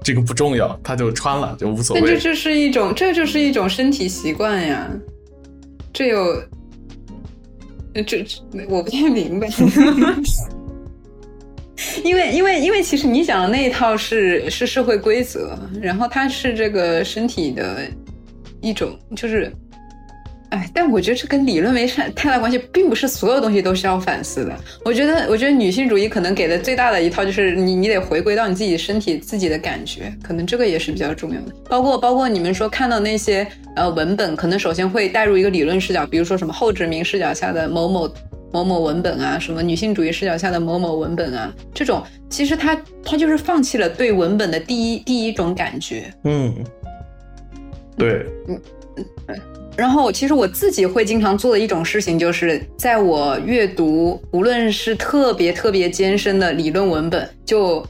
这个不重要，他就穿了就无所谓。但这这是一种这就是一种身体习惯呀，这有。这这我不太明白，因为因为因为其实你讲的那一套是是社会规则，然后它是这个身体的一种就是。哎，但我觉得这跟理论没太太大关系，并不是所有东西都是要反思的。我觉得，我觉得女性主义可能给的最大的一套就是你，你得回归到你自己身体自己的感觉，可能这个也是比较重要的。包括包括你们说看到那些呃文本，可能首先会带入一个理论视角，比如说什么后殖民视角下的某某某某文本啊，什么女性主义视角下的某某文本啊，这种其实他他就是放弃了对文本的第一第一种感觉。嗯，对，嗯嗯。然后，其实我自己会经常做的一种事情，就是在我阅读，无论是特别特别艰深的理论文本，就，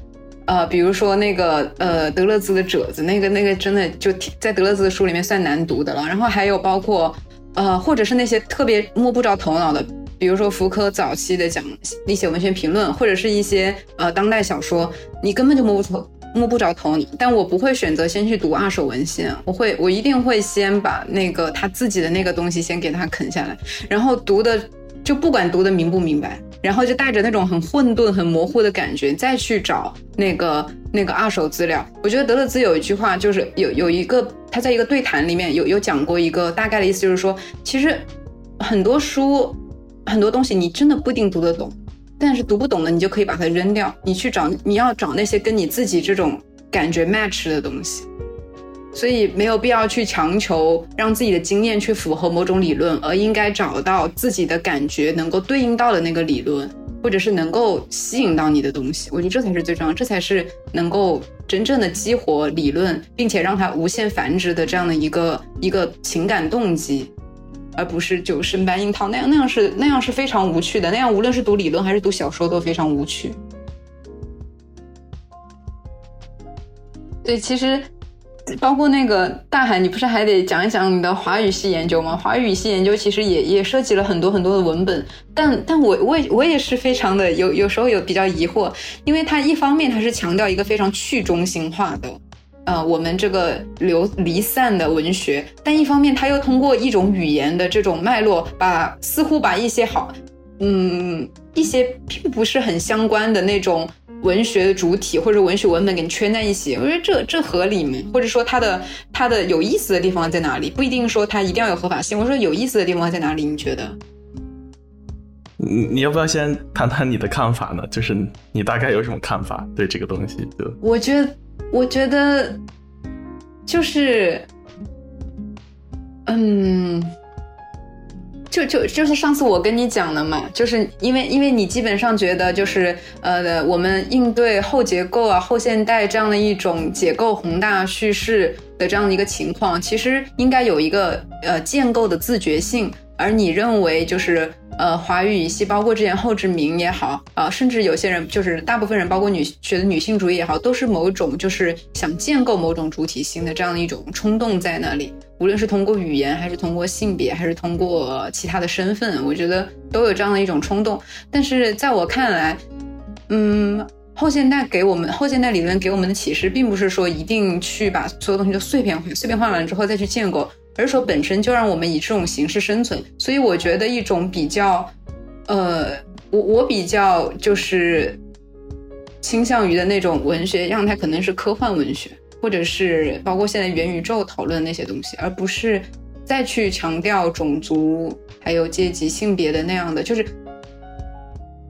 呃，比如说那个呃德勒兹的褶子，那个那个真的就在德勒兹的书里面算难读的了。然后还有包括，呃，或者是那些特别摸不着头脑的，比如说福柯早期的讲一些文学评论，或者是一些呃当代小说，你根本就摸不透。摸不着头，但我不会选择先去读二手文献，我会，我一定会先把那个他自己的那个东西先给他啃下来，然后读的就不管读的明不明白，然后就带着那种很混沌、很模糊的感觉再去找那个那个二手资料。我觉得德勒兹有一句话，就是有有一个他在一个对谈里面有有讲过一个大概的意思，就是说，其实很多书很多东西你真的不一定读得懂。但是读不懂的，你就可以把它扔掉。你去找，你要找那些跟你自己这种感觉 match 的东西。所以没有必要去强求让自己的经验去符合某种理论，而应该找到自己的感觉能够对应到的那个理论，或者是能够吸引到你的东西。我觉得这才是最重要，这才是能够真正的激活理论，并且让它无限繁殖的这样的一个一个情感动机。而不是就生搬硬套那样，那样是那样是非常无趣的。那样无论是读理论还是读小说都非常无趣。对，其实包括那个大海，你不是还得讲一讲你的华语系研究吗？华语系研究其实也也涉及了很多很多的文本，但但我我也我也是非常的有有时候有比较疑惑，因为它一方面它是强调一个非常去中心化的。呃，我们这个流离散的文学，但一方面他又通过一种语言的这种脉络，把似乎把一些好，嗯，一些并不是很相关的那种文学的主体或者文学文本给你圈在一起。我觉得这这合理吗？或者说它的它的有意思的地方在哪里？不一定说它一定要有合法性。我说有意思的地方在哪里？你觉得？你你要不要先谈谈你的看法呢？就是你大概有什么看法对这个东西？就我觉得。我觉得，就是，嗯，就就就是上次我跟你讲的嘛，就是因为因为你基本上觉得就是呃，我们应对后结构啊、后现代这样的一种解构宏大叙事的这样的一个情况，其实应该有一个呃建构的自觉性，而你认为就是。呃，华语语系包括之前后殖民也好，啊，甚至有些人就是大部分人，包括女学的女性主义也好，都是某种就是想建构某种主体性的这样的一种冲动在那里。无论是通过语言，还是通过性别，还是通过其他的身份，我觉得都有这样的一种冲动。但是在我看来，嗯，后现代给我们后现代理论给我们的启示，并不是说一定去把所有东西都碎片化，碎片化完之后再去建构。而是说本身就让我们以这种形式生存，所以我觉得一种比较，呃，我我比较就是倾向于的那种文学，让它可能是科幻文学，或者是包括现在元宇宙讨论那些东西，而不是再去强调种族还有阶级性别的那样的，就是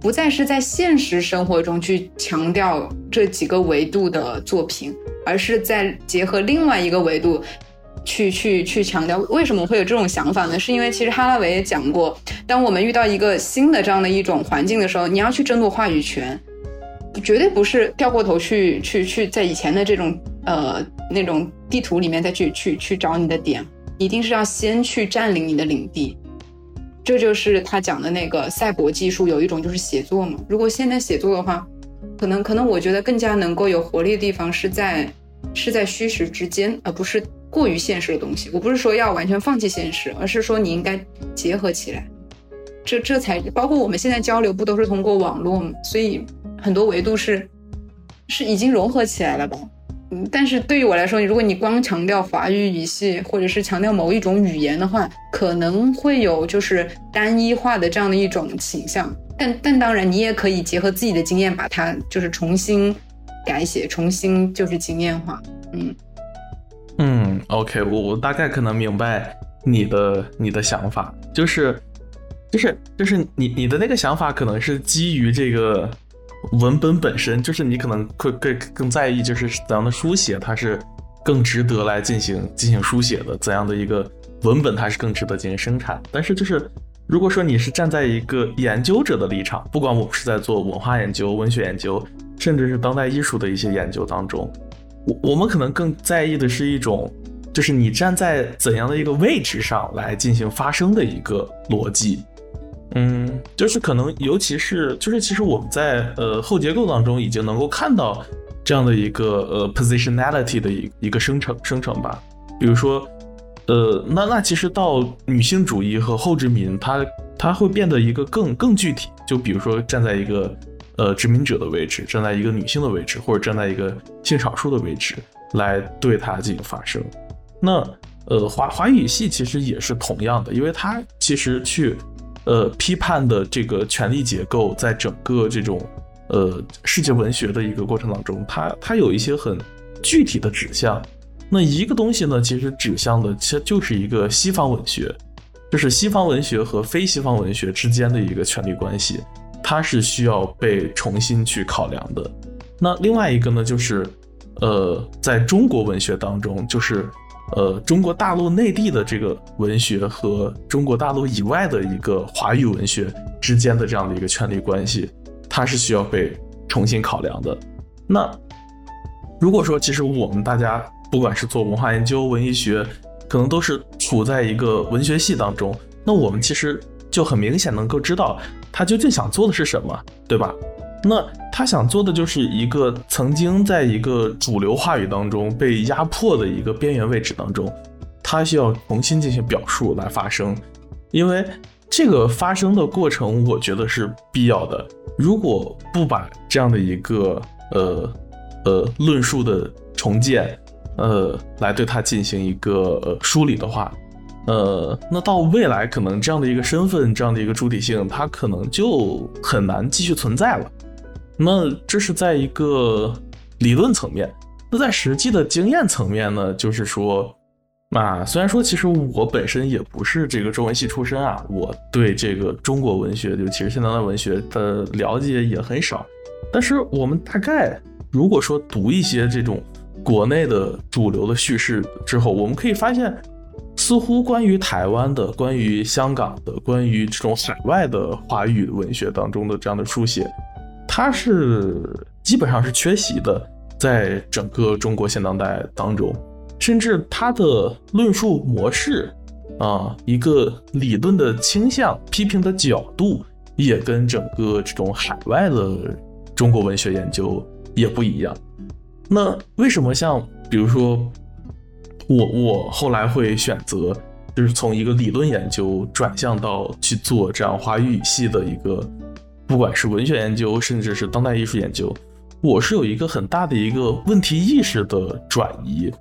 不再是在现实生活中去强调这几个维度的作品，而是在结合另外一个维度。去去去强调为什么会有这种想法呢？是因为其实哈拉维也讲过，当我们遇到一个新的这样的一种环境的时候，你要去争夺话语权，绝对不是掉过头去去去在以前的这种呃那种地图里面再去去去找你的点，一定是要先去占领你的领地。这就是他讲的那个赛博技术，有一种就是写作嘛。如果现在写作的话，可能可能我觉得更加能够有活力的地方是在是在虚实之间，而不是。过于现实的东西，我不是说要完全放弃现实，而是说你应该结合起来，这这才包括我们现在交流不都是通过网络吗？所以很多维度是是已经融合起来了吧？嗯，但是对于我来说，如果你光强调华语语系，或者是强调某一种语言的话，可能会有就是单一化的这样的一种倾向。但但当然，你也可以结合自己的经验，把它就是重新改写，重新就是经验化，嗯。嗯，OK，我我大概可能明白你的你的想法，就是就是就是你你的那个想法可能是基于这个文本本身，就是你可能会更更在意就是怎样的书写它是更值得来进行进行书写的，怎样的一个文本它是更值得进行生产。但是就是如果说你是站在一个研究者的立场，不管我们是在做文化研究、文学研究，甚至是当代艺术的一些研究当中。我我们可能更在意的是一种，就是你站在怎样的一个位置上来进行发声的一个逻辑，嗯，就是可能尤其是就是其实我们在呃后结构当中已经能够看到这样的一个呃 positionality 的一一个生成生成吧，比如说呃那那其实到女性主义和后殖民，它它会变得一个更更具体，就比如说站在一个。呃，殖民者的位置，站在一个女性的位置，或者站在一个性少数的位置，来对它进行发声。那呃，华华语系其实也是同样的，因为它其实去呃批判的这个权力结构，在整个这种呃世界文学的一个过程当中，它它有一些很具体的指向。那一个东西呢，其实指向的其实就是一个西方文学，就是西方文学和非西方文学之间的一个权力关系。它是需要被重新去考量的。那另外一个呢，就是，呃，在中国文学当中，就是，呃，中国大陆内地的这个文学和中国大陆以外的一个华语文学之间的这样的一个权力关系，它是需要被重新考量的。那如果说，其实我们大家不管是做文化研究、文艺学，可能都是处在一个文学系当中，那我们其实就很明显能够知道。他究竟想做的是什么，对吧？那他想做的就是一个曾经在一个主流话语当中被压迫的一个边缘位置当中，他需要重新进行表述来发声，因为这个发声的过程，我觉得是必要的。如果不把这样的一个呃呃论述的重建，呃来对他进行一个呃梳理的话。呃，那到未来可能这样的一个身份，这样的一个主体性，它可能就很难继续存在了。那这是在一个理论层面，那在实际的经验层面呢？就是说，啊，虽然说其实我本身也不是这个中文系出身啊，我对这个中国文学，就其实现代文学的了解也很少。但是我们大概如果说读一些这种国内的主流的叙事之后，我们可以发现。似乎关于台湾的、关于香港的、关于这种海外的华语文学当中的这样的书写，它是基本上是缺席的，在整个中国现当代当中，甚至它的论述模式啊，一个理论的倾向、批评的角度，也跟整个这种海外的中国文学研究也不一样。那为什么像比如说？我我后来会选择，就是从一个理论研究转向到去做这样华语语系的一个，不管是文学研究，甚至是当代艺术研究，我是有一个很大的一个问题意识的转移，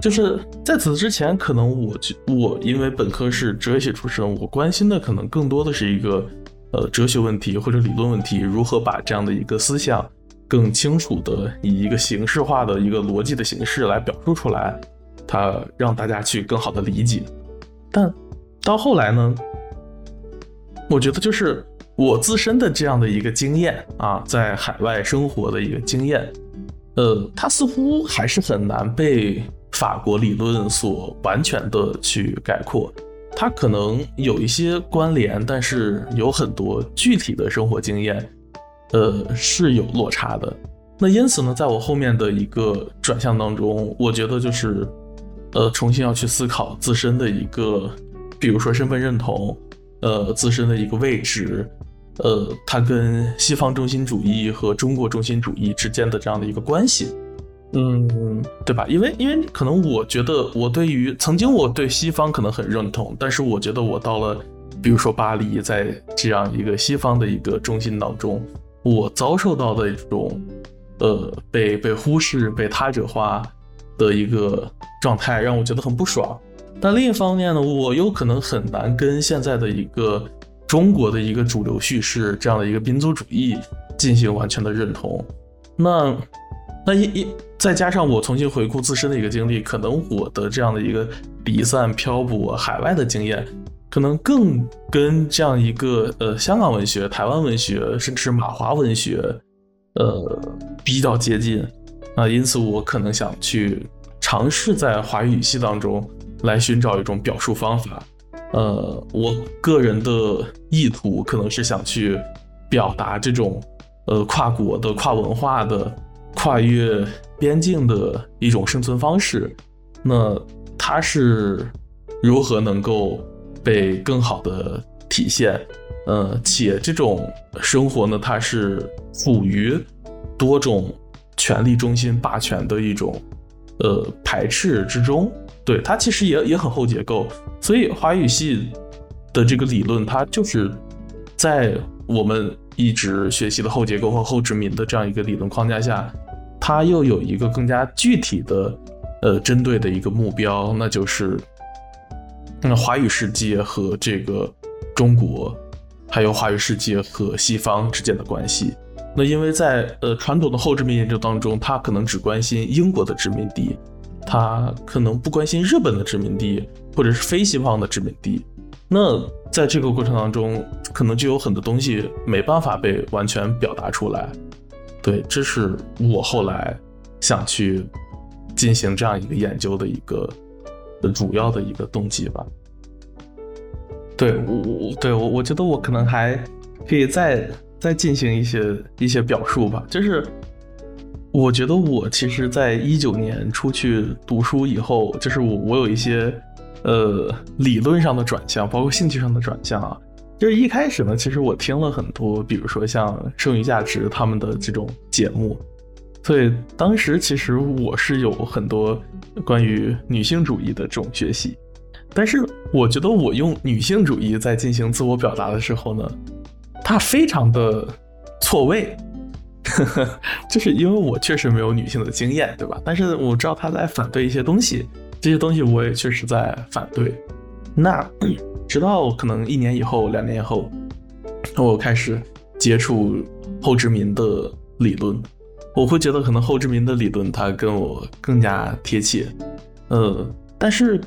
就是在此之前，可能我我因为本科是哲学出身，我关心的可能更多的是一个呃哲学问题或者理论问题，如何把这样的一个思想更清楚的以一个形式化的一个逻辑的形式来表述出来。它让大家去更好的理解，但到后来呢，我觉得就是我自身的这样的一个经验啊，在海外生活的一个经验，呃，它似乎还是很难被法国理论所完全的去概括。它可能有一些关联，但是有很多具体的生活经验，呃，是有落差的。那因此呢，在我后面的一个转向当中，我觉得就是。呃，重新要去思考自身的一个，比如说身份认同，呃，自身的一个位置，呃，它跟西方中心主义和中国中心主义之间的这样的一个关系，嗯，对吧？因为因为可能我觉得我对于曾经我对西方可能很认同，但是我觉得我到了，比如说巴黎，在这样一个西方的一个中心当中，我遭受到的一种，呃，被被忽视、被他者化。的一个状态让我觉得很不爽，但另一方面呢，我又可能很难跟现在的一个中国的一个主流叙事这样的一个民族主义进行完全的认同。那那一一再加上我重新回顾自身的一个经历，可能我的这样的一个离散漂泊海外的经验，可能更跟这样一个呃香港文学、台湾文学，甚至马华文学，呃比较接近。啊，因此我可能想去尝试在华语语系当中来寻找一种表述方法。呃，我个人的意图可能是想去表达这种呃跨国的、跨文化的、跨越边境的一种生存方式。那它是如何能够被更好的体现？呃，且这种生活呢，它是属于多种。权力中心霸权的一种，呃排斥之中，对它其实也也很后结构，所以华语系的这个理论，它就是在我们一直学习的后结构和后殖民的这样一个理论框架下，它又有一个更加具体的，呃针对的一个目标，那就是那华语世界和这个中国，还有华语世界和西方之间的关系。那因为在呃传统的后殖民研究当中，他可能只关心英国的殖民地，他可能不关心日本的殖民地或者是非西方的殖民地。那在这个过程当中，可能就有很多东西没办法被完全表达出来。对，这是我后来想去进行这样一个研究的一个主要的一个动机吧。对我，我对我，我觉得我可能还可以再。再进行一些一些表述吧，就是我觉得我其实，在一九年出去读书以后，就是我我有一些呃理论上的转向，包括兴趣上的转向啊。就是一开始呢，其实我听了很多，比如说像剩余价值他们的这种节目，所以当时其实我是有很多关于女性主义的这种学习，但是我觉得我用女性主义在进行自我表达的时候呢。他非常的错位，就是因为我确实没有女性的经验，对吧？但是我知道他在反对一些东西，这些东西我也确实在反对。那 直到可能一年以后、两年以后，我开始接触后殖民的理论，我会觉得可能后殖民的理论它跟我更加贴切。呃，但是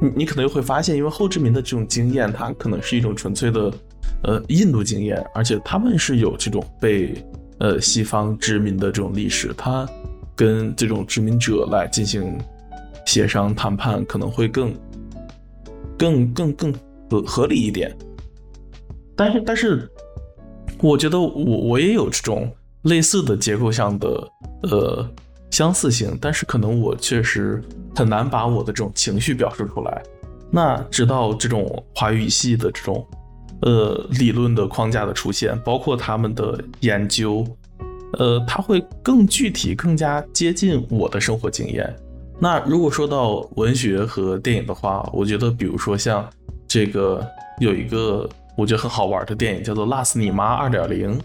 你你可能又会发现，因为后殖民的这种经验，它可能是一种纯粹的。呃，印度经验，而且他们是有这种被呃西方殖民的这种历史，他跟这种殖民者来进行协商谈判，可能会更更更更合合理一点。但是但是，我觉得我我也有这种类似的结构上的呃相似性，但是可能我确实很难把我的这种情绪表示出来。那直到这种华语系的这种呃理论的框架的出现，包括他们的研究，呃，它会更具体、更加接近我的生活经验。那如果说到文学和电影的话，我觉得比如说像这个有一个。我觉得很好玩的电影叫做《辣死你妈二点零》，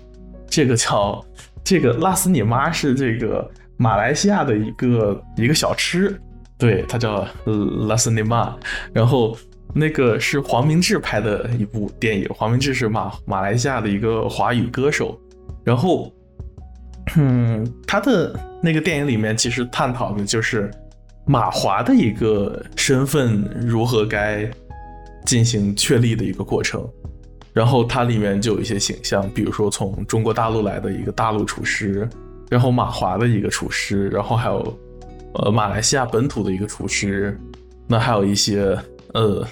这个叫这个“辣死你妈”是这个马来西亚的一个一个小吃，对，它叫“辣死你妈”。然后那个是黄明志拍的一部电影，黄明志是马马来西亚的一个华语歌手。然后，嗯，他的那个电影里面其实探讨的就是马华的一个身份如何该进行确立的一个过程。然后它里面就有一些形象，比如说从中国大陆来的一个大陆厨师，然后马华的一个厨师，然后还有呃马来西亚本土的一个厨师，那还有一些呃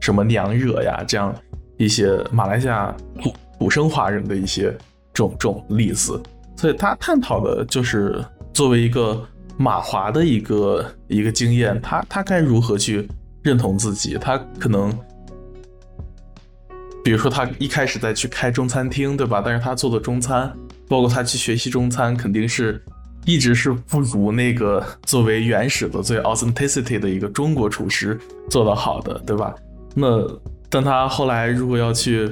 什么娘惹呀这样一些马来西亚土土生华人的一些这种这种例子，所以他探讨的就是作为一个马华的一个一个经验，他他该如何去认同自己，他可能。比如说，他一开始在去开中餐厅，对吧？但是他做的中餐，包括他去学习中餐，肯定是一直是不如那个作为原始的、最 authenticity 的一个中国厨师做的好的，对吧？那但他后来如果要去，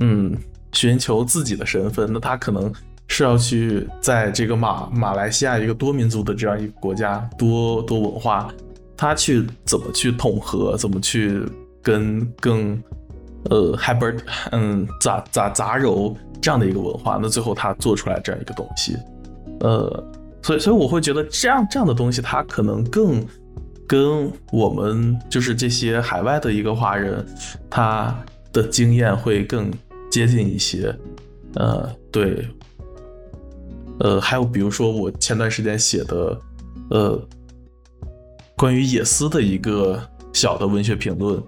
嗯，寻求自己的身份，那他可能是要去在这个马马来西亚一个多民族的这样一个国家，多多文化，他去怎么去统合，怎么去跟更。呃，hybrid，嗯，杂杂杂糅这样的一个文化，那最后他做出来这样一个东西，呃，所以所以我会觉得这样这样的东西，它可能更跟我们就是这些海外的一个华人，他的经验会更接近一些，呃，对，呃，还有比如说我前段时间写的，呃，关于野丝的一个小的文学评论。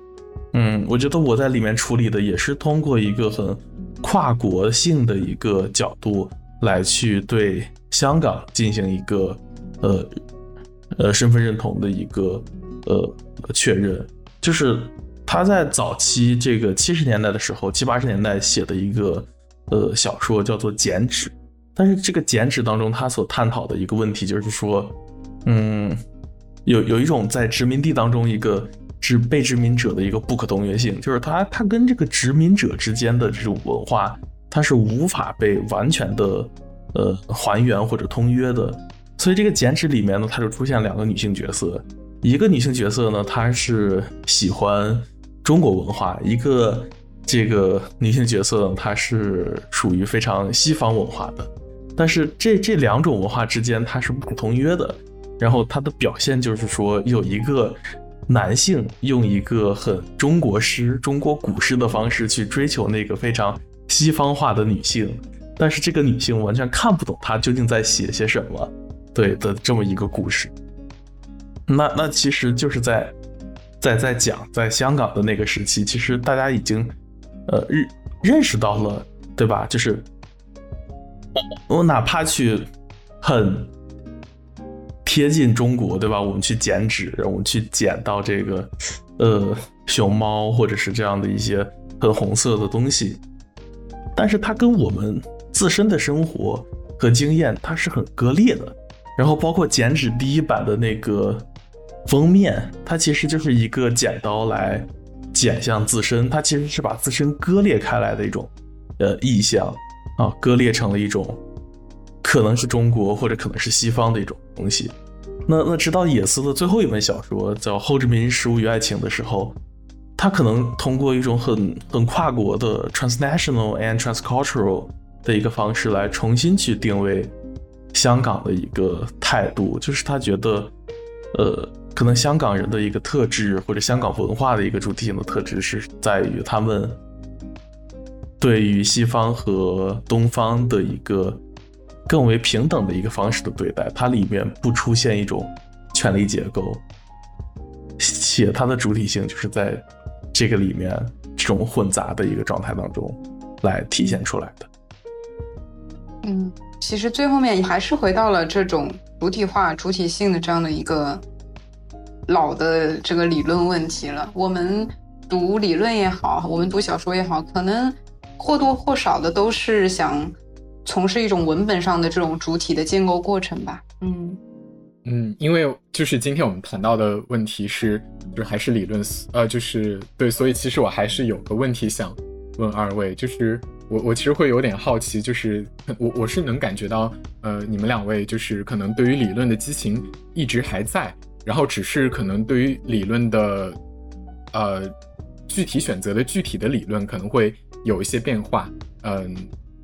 嗯，我觉得我在里面处理的也是通过一个很跨国性的一个角度来去对香港进行一个呃呃身份认同的一个呃确认，就是他在早期这个七十年代的时候，七八十年代写的一个呃小说叫做《剪纸》，但是这个《剪纸》当中他所探讨的一个问题就是说，嗯，有有一种在殖民地当中一个。是被殖民者的一个不可动员性，就是他他跟这个殖民者之间的这种文化，它是无法被完全的呃还原或者通约的。所以这个剪纸里面呢，它就出现两个女性角色，一个女性角色呢，她是喜欢中国文化，一个这个女性角色她是属于非常西方文化的。但是这这两种文化之间它是不可通约的。然后它的表现就是说有一个。男性用一个很中国诗、中国古诗的方式去追求那个非常西方化的女性，但是这个女性完全看不懂他究竟在写些什么，对的这么一个故事。那那其实就是在在在讲在香港的那个时期，其实大家已经呃认认识到了，对吧？就是我哪怕去很。贴近中国，对吧？我们去剪纸，我们去剪到这个，呃，熊猫或者是这样的一些很红色的东西，但是它跟我们自身的生活和经验它是很割裂的。然后包括剪纸第一版的那个封面，它其实就是一个剪刀来剪向自身，它其实是把自身割裂开来的一种呃意象啊，割裂成了一种可能是中国或者可能是西方的一种东西。那那直到野斯的最后一本小说叫《后殖民食物与爱情》的时候，他可能通过一种很很跨国的 transnational and transcultural 的一个方式来重新去定位香港的一个态度，就是他觉得，呃，可能香港人的一个特质或者香港文化的一个主体性的特质是在于他们对于西方和东方的一个。更为平等的一个方式的对待，它里面不出现一种权力结构，且它的主体性就是在这个里面这种混杂的一个状态当中来体现出来的。嗯，其实最后面还是回到了这种主体化、主体性的这样的一个老的这个理论问题了。我们读理论也好，我们读小说也好，可能或多或少的都是想从事一种文本上的这种主体的建构过程吧。嗯嗯，因为就是今天我们谈到的问题是，就是还是理论，呃，就是对，所以其实我还是有个问题想问二位，就是。我我其实会有点好奇，就是我我是能感觉到，呃，你们两位就是可能对于理论的激情一直还在，然后只是可能对于理论的，呃，具体选择的具体的理论可能会有一些变化，嗯，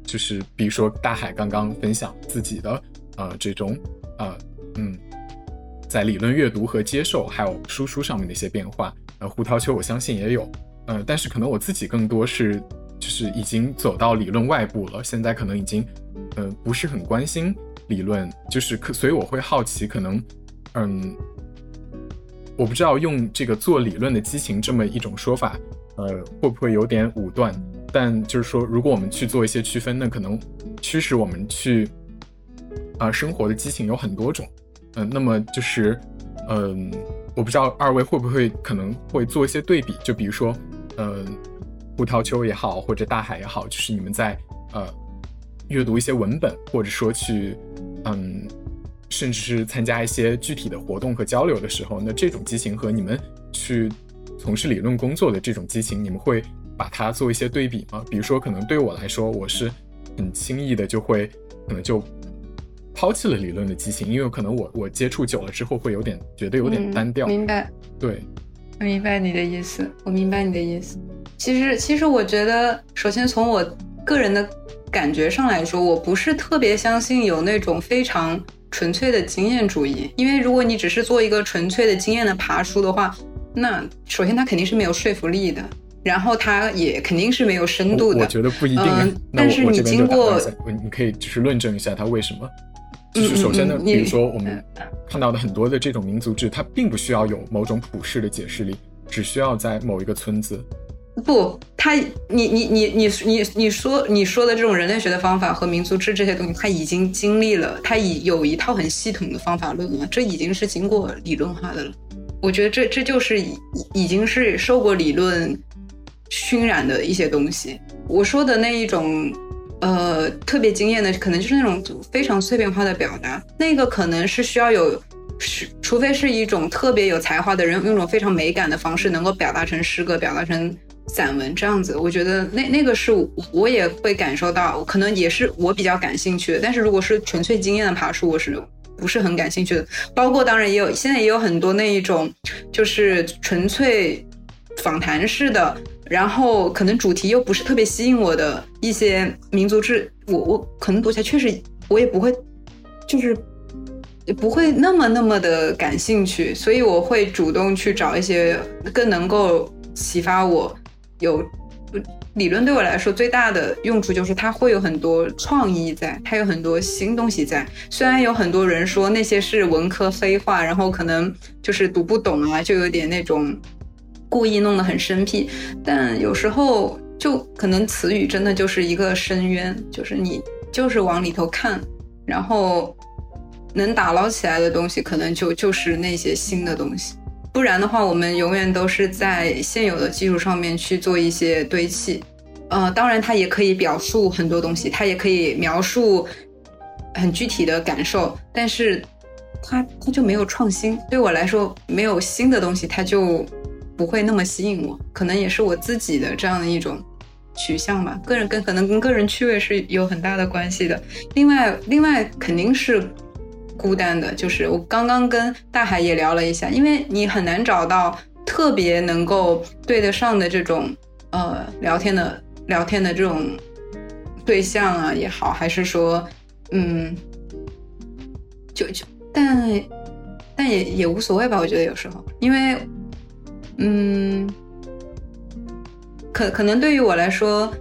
就是比如说大海刚刚分享自己的，呃，这种，呃，嗯，在理论阅读和接受还有输出上面的一些变化，呃，胡桃球我相信也有，呃，但是可能我自己更多是。就是已经走到理论外部了，现在可能已经，嗯，不是很关心理论，就是可，所以我会好奇，可能，嗯，我不知道用这个做理论的激情这么一种说法，呃，会不会有点武断？但就是说，如果我们去做一些区分，那可能驱使我们去啊生活的激情有很多种，嗯，那么就是，嗯，我不知道二位会不会可能会做一些对比，就比如说，嗯。胡桃丘也好，或者大海也好，就是你们在呃阅读一些文本，或者说去嗯，甚至是参加一些具体的活动和交流的时候，那这种激情和你们去从事理论工作的这种激情，你们会把它做一些对比吗？比如说，可能对我来说，我是很轻易的就会可能就抛弃了理论的激情，因为可能我我接触久了之后会有点觉得有点单调。明白？对，我明白你的意思，我明白你的意思。其实，其实我觉得，首先从我个人的感觉上来说，我不是特别相信有那种非常纯粹的经验主义。因为如果你只是做一个纯粹的经验的爬书的话，那首先它肯定是没有说服力的，然后它也肯定是没有深度的。我觉得不一定。嗯，但是你经过，你可以就是论证一下它为什么。就是首先呢，比如说我们看到的很多的这种民族志，它并不需要有某种普世的解释力，只需要在某一个村子。不，他，你你你你你你说你说的这种人类学的方法和民族志这些东西，他已经经历了，他已有一套很系统的方法论了，这已经是经过理论化的了。我觉得这这就是已已经是受过理论熏染的一些东西。我说的那一种，呃，特别惊艳的，可能就是那种非常碎片化的表达，那个可能是需要有，是除非是一种特别有才华的人，用一种非常美感的方式，能够表达成诗歌，表达成。散文这样子，我觉得那那个是我也会感受到，可能也是我比较感兴趣的。但是如果是纯粹经验的爬树，我是不是很感兴趣的？包括当然也有，现在也有很多那一种，就是纯粹访谈式的，然后可能主题又不是特别吸引我的一些民族志，我我可能读起来确实我也不会，就是不会那么那么的感兴趣，所以我会主动去找一些更能够启发我。有理论对我来说最大的用处就是它会有很多创意在，它有很多新东西在。虽然有很多人说那些是文科废话，然后可能就是读不懂啊，就有点那种故意弄得很生僻。但有时候就可能词语真的就是一个深渊，就是你就是往里头看，然后能打捞起来的东西，可能就就是那些新的东西。不然的话，我们永远都是在现有的基础上面去做一些堆砌。呃，当然它也可以表述很多东西，它也可以描述很具体的感受，但是它它就没有创新。对我来说，没有新的东西，它就不会那么吸引我。可能也是我自己的这样的一种取向吧。个人跟可能跟个人趣味是有很大的关系的。另外，另外肯定是。孤单的，就是我刚刚跟大海也聊了一下，因为你很难找到特别能够对得上的这种呃聊天的聊天的这种对象啊也好，还是说嗯，就就但但也也无所谓吧，我觉得有时候，因为嗯，可可能对于我来说，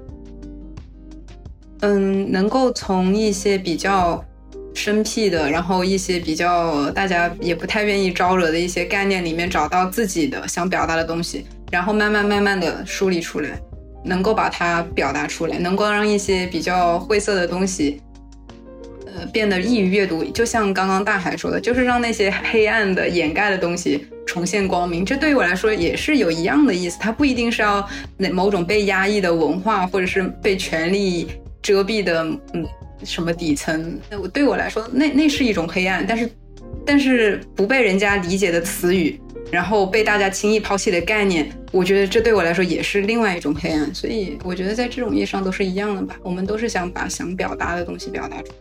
嗯，能够从一些比较。生僻的，然后一些比较大家也不太愿意招惹的一些概念里面，找到自己的想表达的东西，然后慢慢慢慢的梳理出来，能够把它表达出来，能够让一些比较晦涩的东西，变得易于阅读。就像刚刚大海说的，就是让那些黑暗的掩盖的东西重现光明。这对于我来说也是有一样的意思，它不一定是要那某种被压抑的文化，或者是被权力遮蔽的，嗯，什么底层。那我对我来说，那那是一种黑暗，但是。但是不被人家理解的词语，然后被大家轻易抛弃的概念，我觉得这对我来说也是另外一种黑暗。所以我觉得在这种意义上都是一样的吧。我们都是想把想表达的东西表达出来。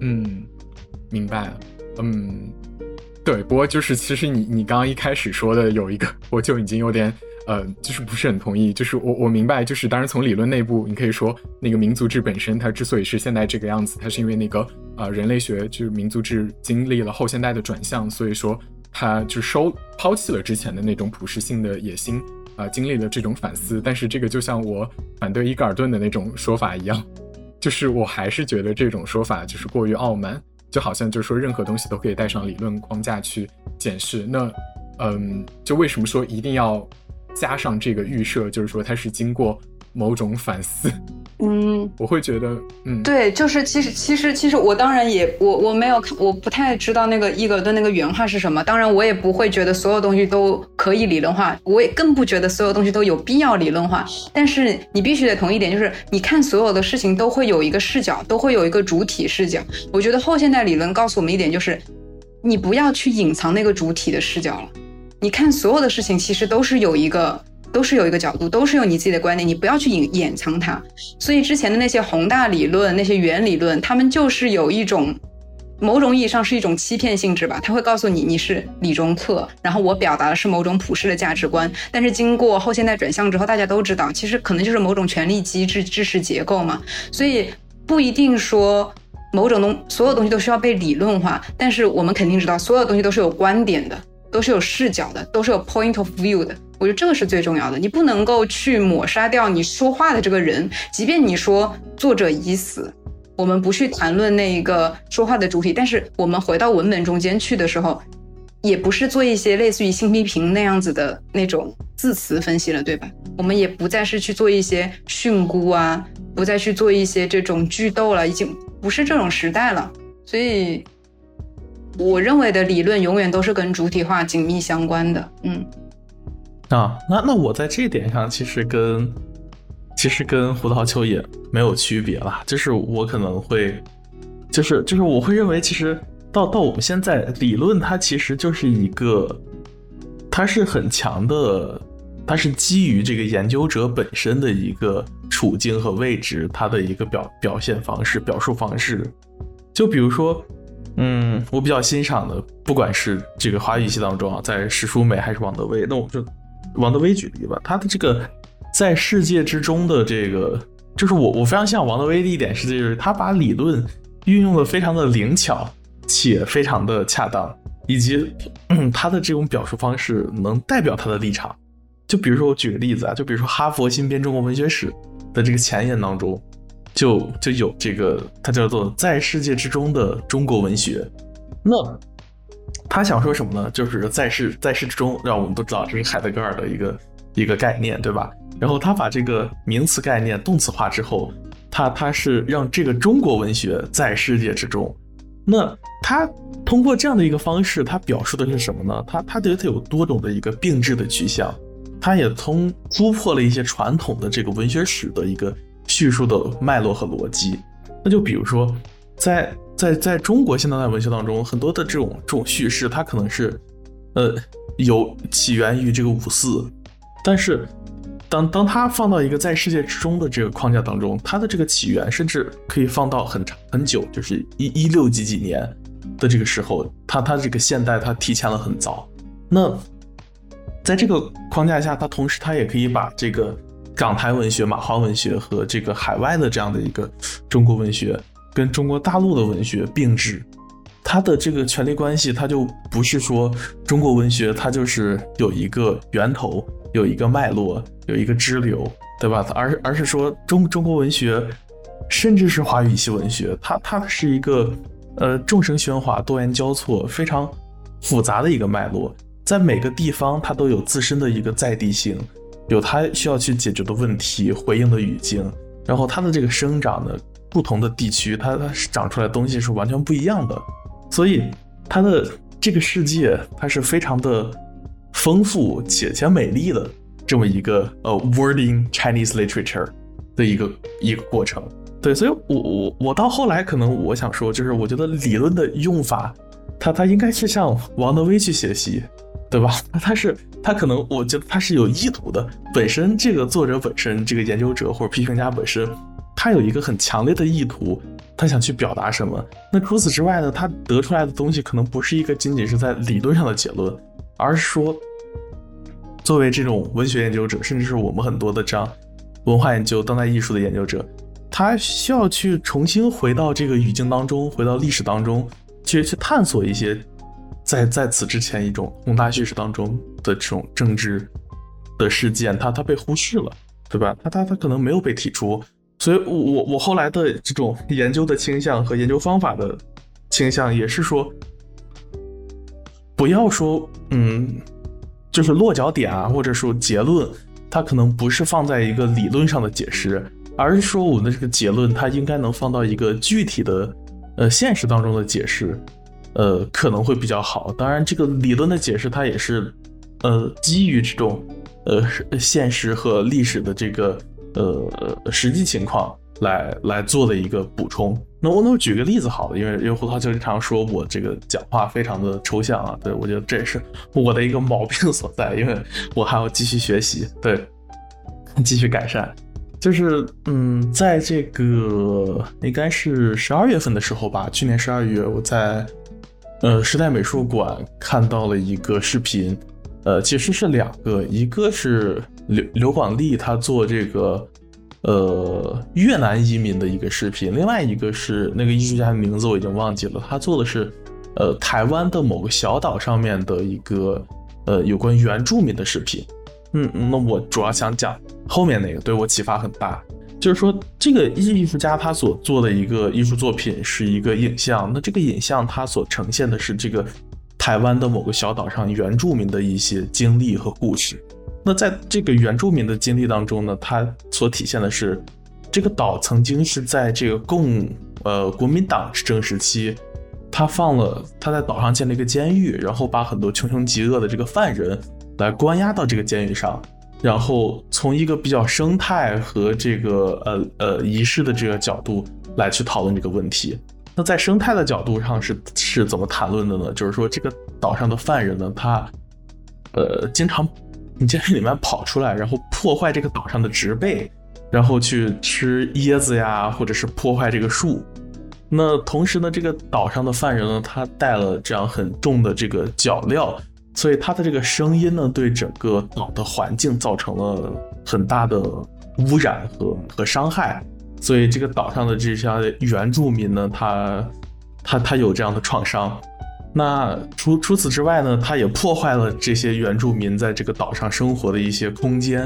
嗯，明白了。嗯，对。不过就是其实你你刚刚一开始说的有一个，我就已经有点。呃，就是不是很同意。就是我我明白，就是当然从理论内部，你可以说那个民族志本身它之所以是现在这个样子，它是因为那个呃人类学就是民族志经历了后现代的转向，所以说它就收抛弃了之前的那种普世性的野心啊，经历了这种反思。但是这个就像我反对伊格尔顿的那种说法一样，就是我还是觉得这种说法就是过于傲慢，就好像就是说任何东西都可以带上理论框架去检视。那嗯，就为什么说一定要？加上这个预设，就是说它是经过某种反思，嗯，我会觉得，嗯，对，就是其实其实其实我当然也我我没有看，我不太知道那个伊格顿那个原话是什么。当然我也不会觉得所有东西都可以理论化，我也更不觉得所有东西都有必要理论化。但是你必须得同意一点，就是你看所有的事情都会有一个视角，都会有一个主体视角。我觉得后现代理论告诉我们一点，就是你不要去隐藏那个主体的视角了。你看，所有的事情其实都是有一个，都是有一个角度，都是有你自己的观点，你不要去隐掩藏它。所以之前的那些宏大理论、那些原理论，他们就是有一种某种意义上是一种欺骗性质吧。他会告诉你你是理中客，然后我表达的是某种普世的价值观。但是经过后现代转向之后，大家都知道，其实可能就是某种权力机制、知识结构嘛。所以不一定说某种东所有东西都需要被理论化，但是我们肯定知道，所有东西都是有观点的。都是有视角的，都是有 point of view 的。我觉得这个是最重要的。你不能够去抹杀掉你说话的这个人，即便你说作者已死，我们不去谈论那一个说话的主体，但是我们回到文本中间去的时候，也不是做一些类似于新批评那样子的那种字词分析了，对吧？我们也不再是去做一些训诂啊，不再去做一些这种剧斗了，已经不是这种时代了，所以。我认为的理论永远都是跟主体化紧密相关的。嗯，啊，那那我在这点上其实跟其实跟胡桃秋也没有区别了，就是我可能会，就是就是我会认为，其实到到我们现在理论它其实就是一个，它是很强的，它是基于这个研究者本身的一个处境和位置，它的一个表表现方式、表述方式，就比如说。嗯，我比较欣赏的，不管是这个华语系当中啊，在史书美还是王德威，那我就王德威举例吧。他的这个在世界之中的这个，就是我我非常像王德威的一点是，就是他把理论运用的非常的灵巧且非常的恰当，以及 他的这种表述方式能代表他的立场。就比如说我举个例子啊，就比如说哈佛新编中国文学史的这个前言当中。就就有这个，它叫做在世界之中的中国文学。那他想说什么呢？就是在世在世之中，让我们都知道这是海德格尔的一个一个概念，对吧？然后他把这个名词概念动词化之后，他他是让这个中国文学在世界之中。那他通过这样的一个方式，他表述的是什么呢？他他觉得他有多种的一个并置的取向，他也从突破了一些传统的这个文学史的一个。叙述的脉络和逻辑，那就比如说，在在在中国现代文学当中，很多的这种这种叙事，它可能是，呃，有起源于这个五四，但是当当它放到一个在世界之中的这个框架当中，它的这个起源甚至可以放到很长很久，就是一一六几几年的这个时候，它它这个现代它提前了很早。那在这个框架下，它同时它也可以把这个。港台文学、马华文学和这个海外的这样的一个中国文学，跟中国大陆的文学并置，它的这个权力关系，它就不是说中国文学它就是有一个源头、有一个脉络、有一个支流，对吧？而而是说中中国文学，甚至是华语系文学，它它是一个呃众生喧哗、多元交错、非常复杂的一个脉络。在每个地方它都有自身的一个在地性，有它需要去解决的问题、回应的语境，然后它的这个生长呢，不同的地区它它长出来的东西是完全不一样的，所以它的这个世界它是非常的丰富且且美丽的这么一个呃 wording Chinese literature 的一个一个过程。对，所以我我我到后来可能我想说，就是我觉得理论的用法，它它应该是向王德威去学习，对吧？他是他可能我觉得他是有意图的，本身这个作者本身这个研究者或者批评家本身，他有一个很强烈的意图，他想去表达什么。那除此之外呢，他得出来的东西可能不是一个仅仅是在理论上的结论，而是说，作为这种文学研究者，甚至是我们很多的这样文化研究、当代艺术的研究者。他需要去重新回到这个语境当中，回到历史当中，去去探索一些在在此之前一种宏大叙事当中的这种政治的事件，他他被忽视了，对吧？他他他可能没有被提出，所以，我我后来的这种研究的倾向和研究方法的倾向也是说，不要说嗯，就是落脚点啊，或者说结论，它可能不是放在一个理论上的解释。而是说，我们的这个结论，它应该能放到一个具体的，呃，现实当中的解释，呃，可能会比较好。当然，这个理论的解释，它也是，呃，基于这种，呃，现实和历史的这个，呃，实际情况来来做的一个补充。那我能举个例子好了，因为因为胡涛经常说我这个讲话非常的抽象啊，对我觉得这也是我的一个毛病所在，因为我还要继续学习，对，继续改善。就是，嗯，在这个应该是十二月份的时候吧，去年十二月，我在呃时代美术馆看到了一个视频，呃，其实是两个，一个是刘刘广利他做这个呃越南移民的一个视频，另外一个是那个艺术家的名字我已经忘记了，他做的是呃台湾的某个小岛上面的一个呃有关原住民的视频。嗯，那我主要想讲后面那个对我启发很大，就是说这个艺术家他所做的一个艺术作品是一个影像，那这个影像它所呈现的是这个台湾的某个小岛上原住民的一些经历和故事。那在这个原住民的经历当中呢，它所体现的是这个岛曾经是在这个共呃国民党执政时期，他放了他在岛上建了一个监狱，然后把很多穷凶极恶的这个犯人。来关押到这个监狱上，然后从一个比较生态和这个呃呃仪式的这个角度来去讨论这个问题。那在生态的角度上是是怎么谈论的呢？就是说这个岛上的犯人呢，他呃经常你监狱里面跑出来，然后破坏这个岛上的植被，然后去吃椰子呀，或者是破坏这个树。那同时呢，这个岛上的犯人呢，他带了这样很重的这个脚镣。所以他的这个声音呢，对整个岛的环境造成了很大的污染和和伤害。所以这个岛上的这些原住民呢，他他他有这样的创伤。那除除此之外呢，它也破坏了这些原住民在这个岛上生活的一些空间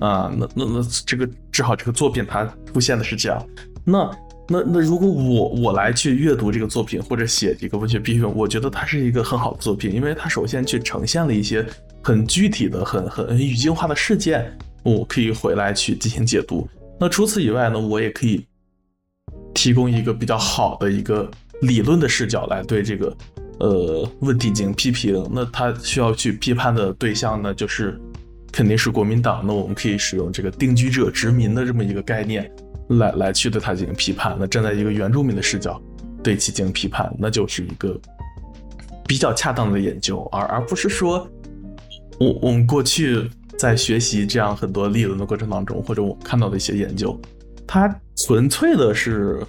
啊。那那那这个正好这个作品它出现的是这样。那。那那如果我我来去阅读这个作品或者写一个文学批评，我觉得它是一个很好的作品，因为它首先去呈现了一些很具体的、很很语境化的事件，我可以回来去进行解读。那除此以外呢，我也可以提供一个比较好的一个理论的视角来对这个呃问题进行批评。那他需要去批判的对象呢，就是肯定是国民党。那我们可以使用这个定居者、殖民的这么一个概念。来来去对他进行批判，那站在一个原住民的视角对其进行批判，那就是一个比较恰当的研究，而而不是说，我我们过去在学习这样很多理论的过程当中，或者我看到的一些研究，它纯粹的是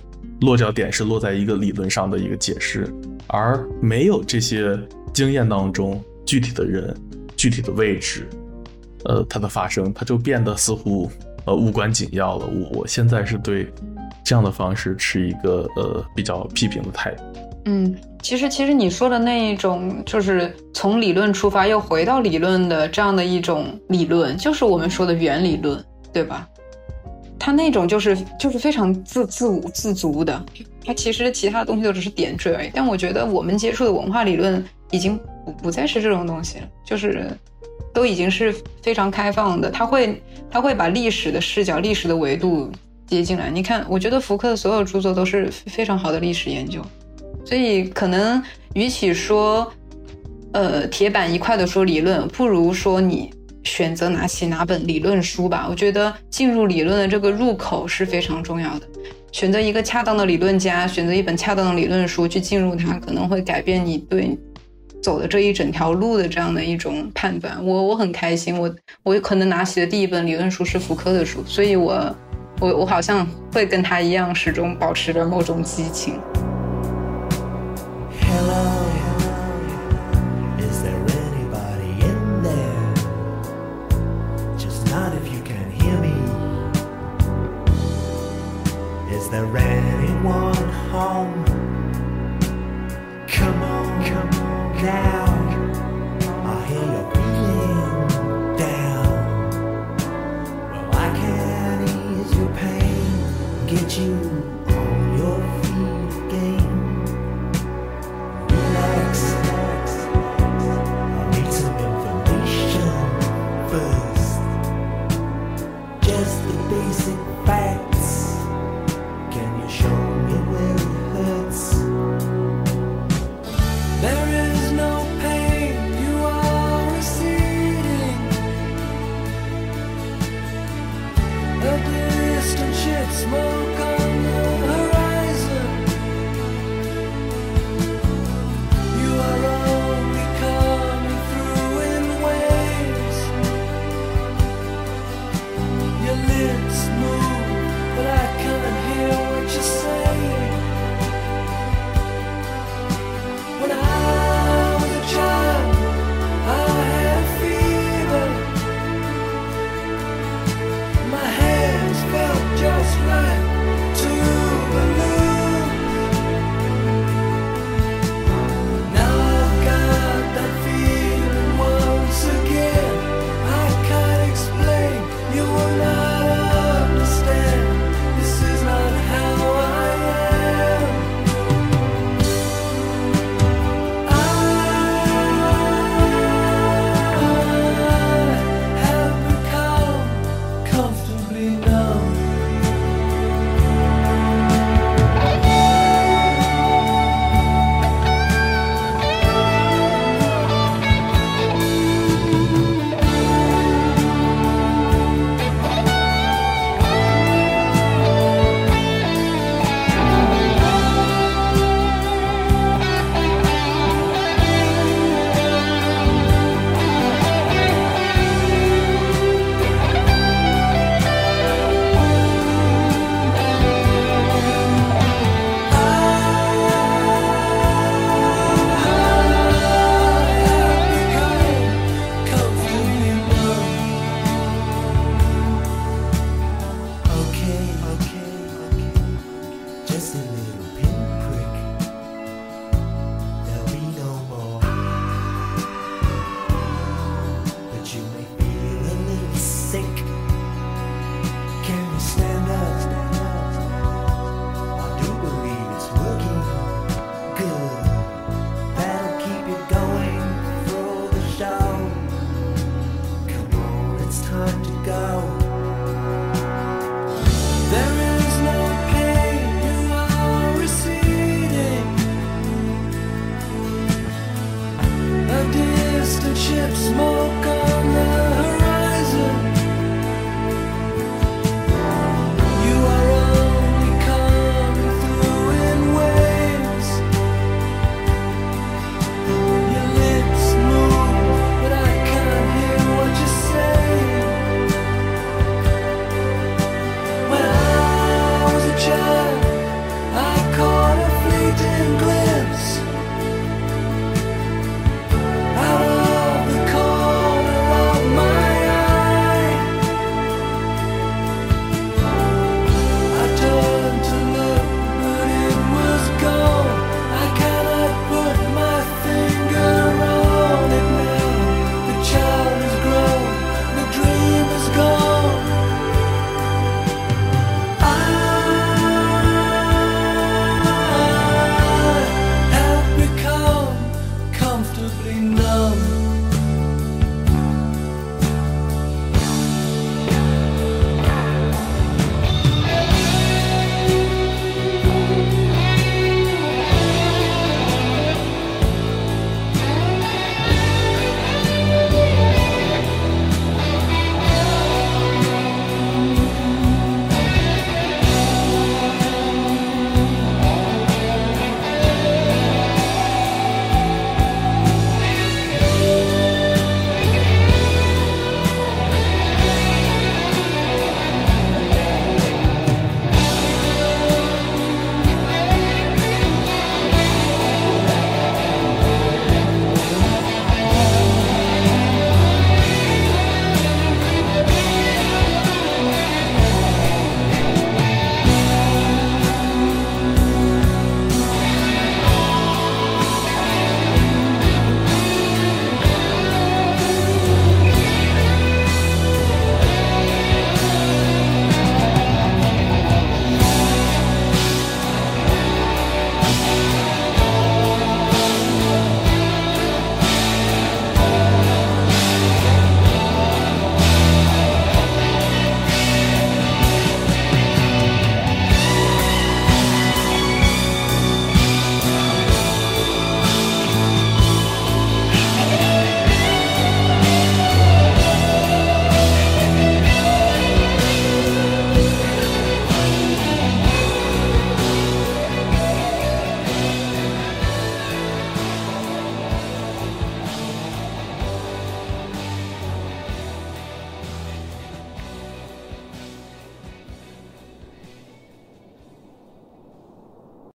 落脚点是落在一个理论上的一个解释，而没有这些经验当中具体的人、具体的位置，呃，它的发生，它就变得似乎。呃，无关紧要了。我我现在是对这样的方式持一个呃比较批评的态度。嗯，其实其实你说的那一种，就是从理论出发又回到理论的这样的一种理论，就是我们说的原理论，对吧？它那种就是就是非常自自我自足的，它其实其他东西都只是点缀而已。但我觉得我们接触的文化理论，已经不不再是这种东西了，就是都已经是非常开放的。他会他会把历史的视角、历史的维度接进来。你看，我觉得福克的所有著作都是非常好的历史研究，所以可能与其说呃铁板一块的说理论，不如说你选择拿起哪本理论书吧。我觉得进入理论的这个入口是非常重要的。选择一个恰当的理论家，选择一本恰当的理论书去进入它，可能会改变你对走的这一整条路的这样的一种判断。我我很开心，我我可能拿起的第一本理论书是福柯的书，所以我我我好像会跟他一样，始终保持着某种激情。There anyone home? Come on, come on now. I hear you're feeling down. Well, I can ease your pain, get you